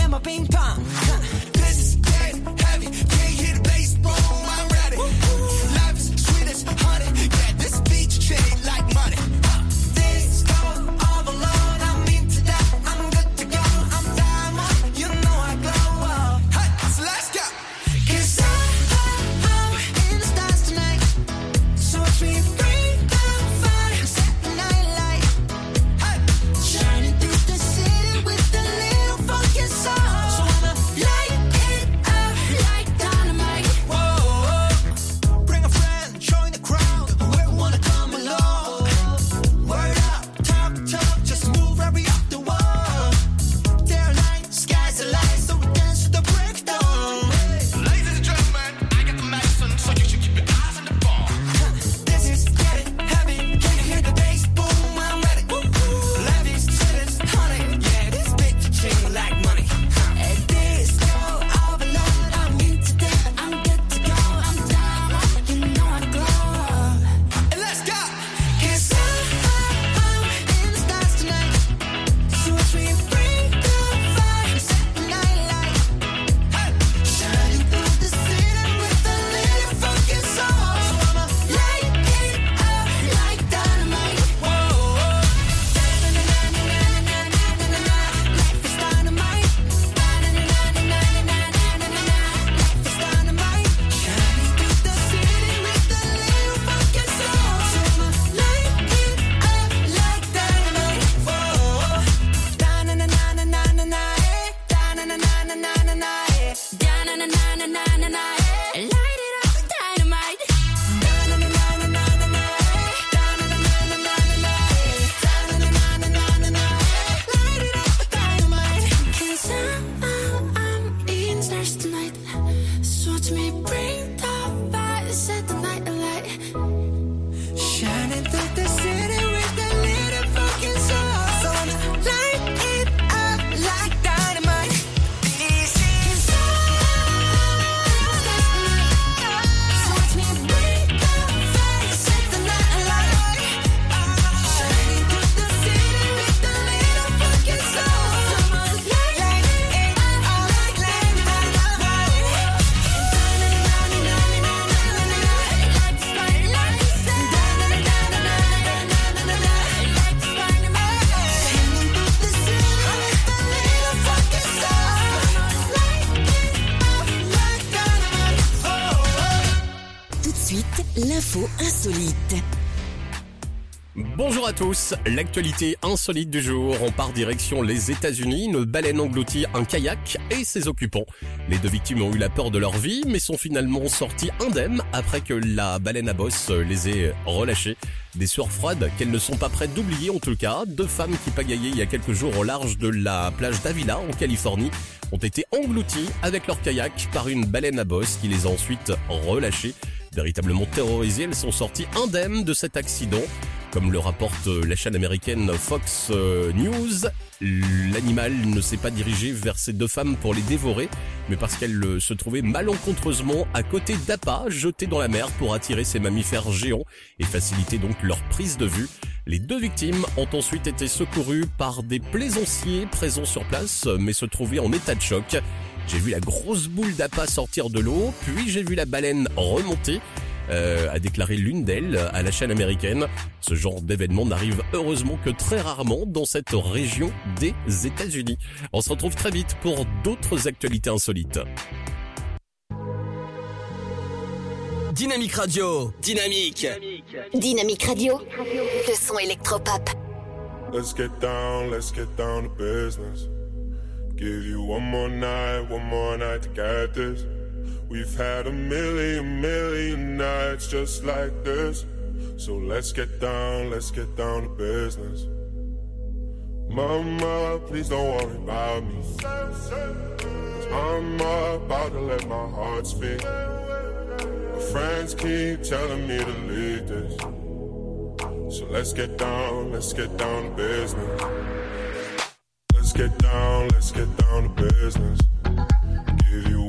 Speaker 9: my
Speaker 31: ping pong.
Speaker 30: L'actualité insolite du jour, on part direction les États-Unis, une baleine engloutit un kayak et ses occupants. Les deux victimes ont eu la peur de leur vie mais sont finalement sortis indemnes après que la baleine à bosse les ait relâchés. Des sueurs froides qu'elles ne sont pas prêtes d'oublier en tout cas, deux femmes qui pagaillaient il y a quelques jours au large de la plage d'Avila en Californie ont été englouties avec leur kayak par une baleine à bosse qui les a ensuite relâchées. Véritablement terrorisées, elles sont sorties indemnes de cet accident. Comme le rapporte la chaîne américaine Fox euh, News, l'animal ne s'est pas dirigé vers ces deux femmes pour les dévorer, mais parce qu'elles euh, se trouvaient malencontreusement à côté d'appâts jetés dans la mer pour attirer ces mammifères géants et faciliter donc leur prise de vue. Les deux victimes ont ensuite été secourues par des plaisanciers présents sur place, mais se trouvaient en état de choc. J'ai vu la grosse boule d'appât sortir de l'eau, puis j'ai vu la baleine remonter. Euh, a déclaré l'une d'elles à la chaîne américaine. Ce genre d'événement n'arrive heureusement que très rarement dans cette région des États-Unis. On se retrouve très vite pour d'autres actualités insolites.
Speaker 2: Dynamique Radio. Dynamique.
Speaker 5: Dynamique Radio. Le son électropop.
Speaker 32: Let's get down, let's get down to business. Give you one more night, one more night to get this. We've had a million, million nights just like this. So let's get down, let's get down to business. Mama, please don't worry about me. I'm about to let my heart speak. My friends keep telling me to leave this. So let's get down, let's get down to business. Let's get down, let's get down to business. Give you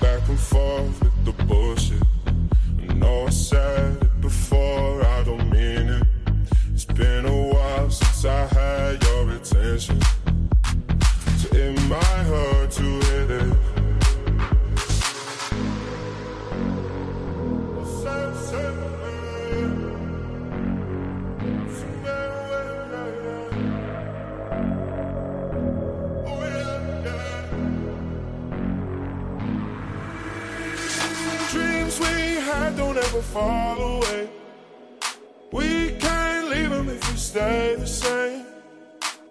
Speaker 32: attention. So it might hurt to hit it. Oh, Dreams we had don't ever fall away. We can't leave them if we stay the same.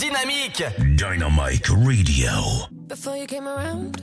Speaker 2: Dynamique.
Speaker 23: Dynamite Radio.
Speaker 8: Before you came around,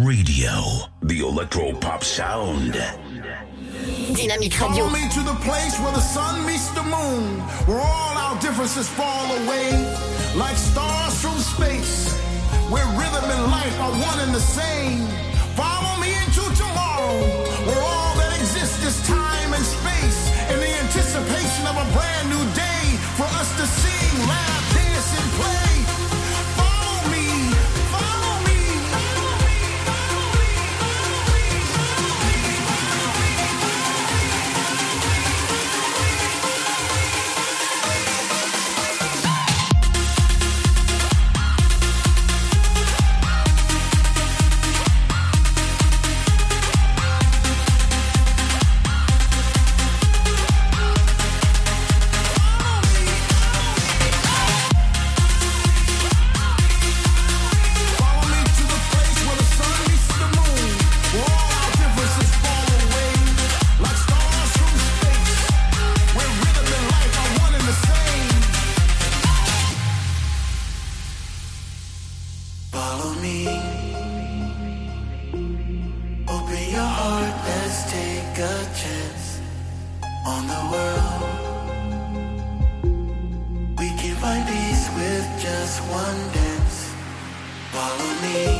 Speaker 23: Radio, the electro pop sound.
Speaker 5: Dynamic Radio.
Speaker 33: Me to the place where the sun meets the moon, where all our differences fall away like stars from space, where rhythm and life are one and the same. Follow me into tomorrow. follow me.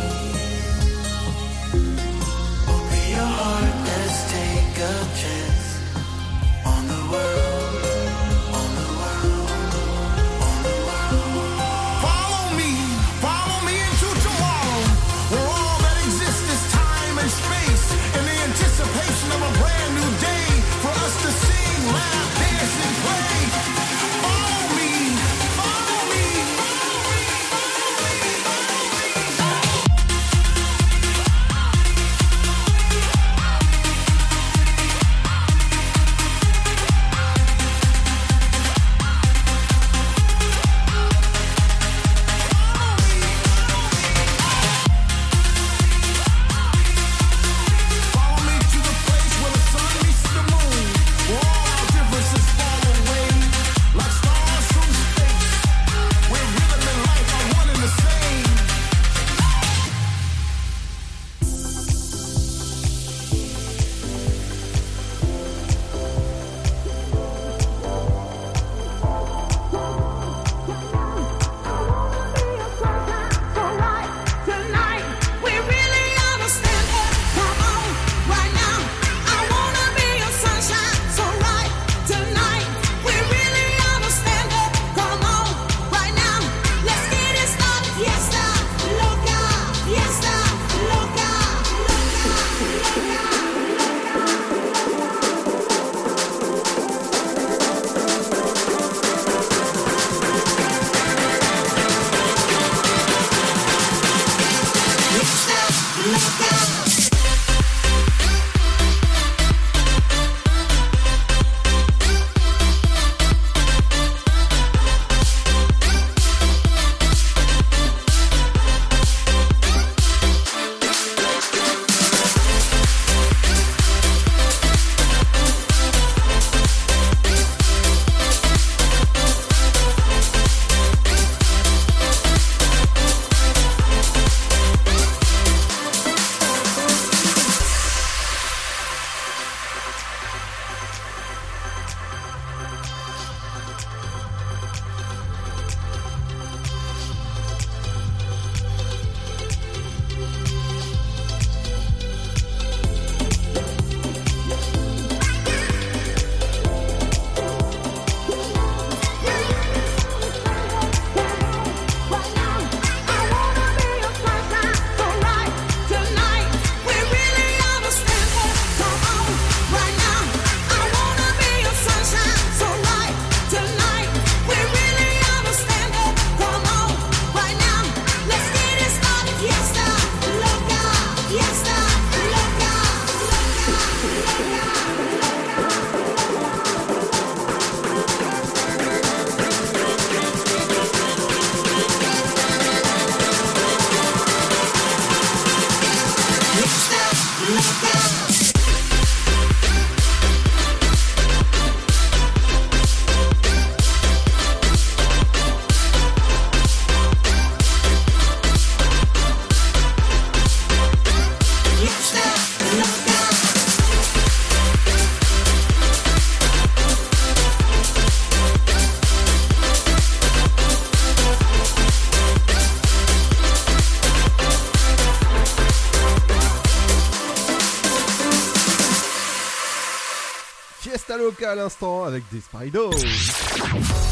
Speaker 1: À l'instant avec des.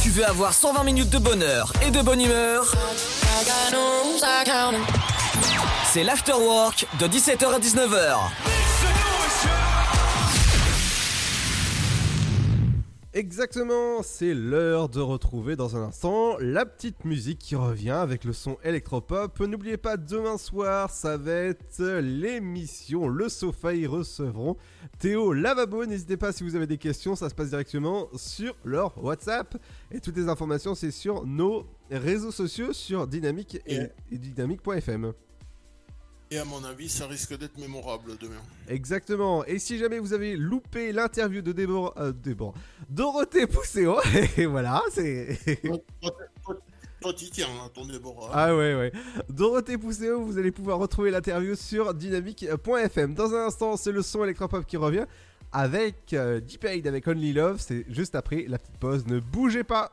Speaker 2: Tu veux avoir 120 minutes de bonheur et de bonne humeur? C'est l'afterwork de 17h à 19h.
Speaker 1: Exactement, c'est l'heure de retrouver dans un instant la petite musique qui revient avec le son électropop. N'oubliez pas, demain soir, ça va être l'émission Le Sofa. Ils recevront Théo Lavabo. N'hésitez pas si vous avez des questions, ça se passe directement sur leur WhatsApp. Et toutes les informations, c'est sur nos réseaux sociaux sur Dynamique et, et Dynamique.fm.
Speaker 10: Et à mon avis, ça risque d'être mémorable demain.
Speaker 1: Exactement. Et si jamais vous avez loupé l'interview de Déborah, euh, Déborah- Dorothée Pousséo, et voilà, c'est.
Speaker 10: Toi, tiens, hein, ton Déborah.
Speaker 1: Ah ouais, ouais. Dorothée Pousséo, vous allez pouvoir retrouver l'interview sur dynamique.fm. Dans un instant, c'est le son électropop qui revient avec euh, G-Paid avec Only Love. C'est juste après la petite pause. Ne bougez pas.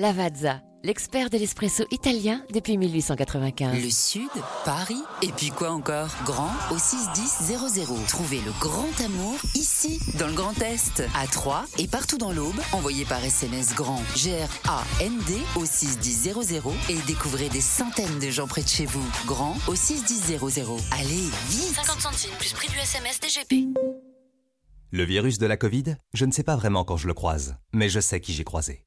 Speaker 15: Lavazza, l'expert de l'espresso italien depuis 1895.
Speaker 14: Le Sud, Paris, et puis quoi encore? Grand au 61000. Trouvez le grand amour ici, dans le Grand Est, à Troyes et partout dans l'Aube. Envoyez par SMS grand G-R-A-N-D au 61000 et découvrez des centaines de gens près de chez vous. Grand au 61000. Allez, vite
Speaker 21: 50 centimes plus prix du SMS DGP.
Speaker 12: Le virus de la Covid, je ne sais pas vraiment quand je le croise, mais je sais qui j'ai croisé.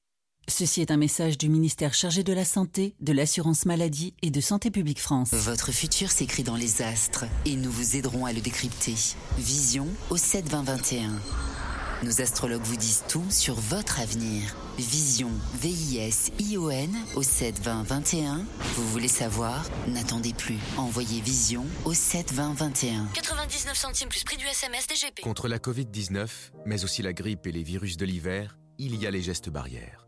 Speaker 13: Ceci est un message du ministère chargé de la Santé, de l'Assurance Maladie et de Santé Publique France.
Speaker 14: Votre futur s'écrit dans les astres et nous vous aiderons à le décrypter. Vision au 7 20 21. Nos astrologues vous disent tout sur votre avenir. Vision, V-I-S-I-O-N au 7 20 21. Vous voulez savoir? N'attendez plus. Envoyez Vision au 7 20 21.
Speaker 21: 99 centimes plus prix du SMS DGP.
Speaker 11: Contre la Covid-19, mais aussi la grippe et les virus de l'hiver, il y a les gestes barrières.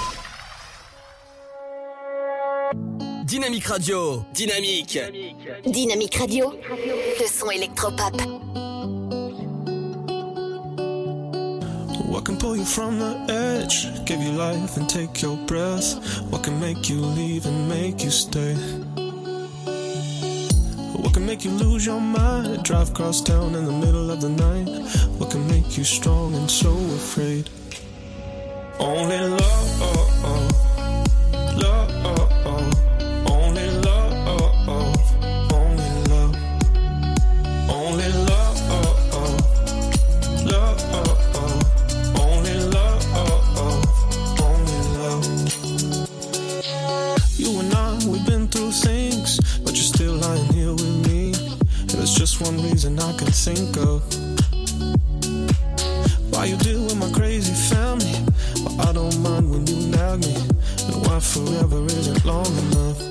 Speaker 2: Dynamique Radio. Dynamique.
Speaker 5: Dynamique Radio, le son électropop.
Speaker 34: What can pull you from the edge, give you life and take your breath? What can make you leave and make you stay? What can make you lose your mind, drive across town in the middle of the night? What can make you strong and so afraid? Only love, one reason I can think of. Why you deal with my crazy family, but I don't mind when you nag me. And why forever isn't long enough.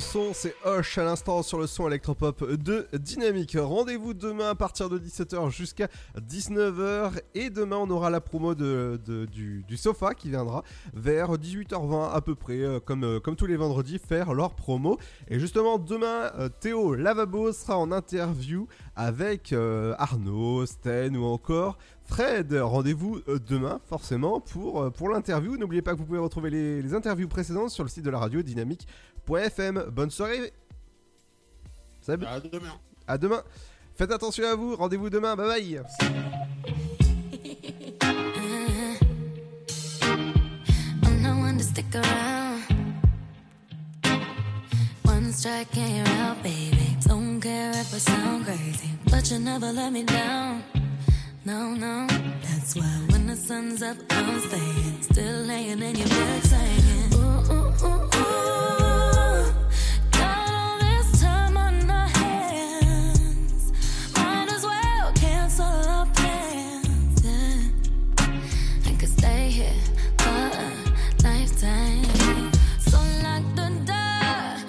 Speaker 1: son, c'est Hush à l'instant sur le son électropop de Dynamique. Rendez-vous demain à partir de 17h jusqu'à 19h. Et demain, on aura la promo du sofa qui viendra vers 18h20 à peu près, euh, comme, euh, comme tous les vendredis, faire leur promo. Et justement, demain, euh, Théo Lavabo sera en interview avec euh, Arnaud, Sten ou encore Fred. Rendez-vous demain, forcément, pour, pour l'interview. N'oubliez pas que vous pouvez retrouver les, les interviews précédentes sur le site de la radio dynamique.fm. Bonne soirée. Salut.
Speaker 10: À demain.
Speaker 1: À demain. Faites attention à vous. Rendez-vous demain. Bye bye.
Speaker 8: to stick around. One strike and you're out, baby. Don't care if I sound crazy, but you never let me down. No, no, that's why when the sun's up, I'm staying. Still laying in your bed, saying, ooh, ooh, ooh, ooh.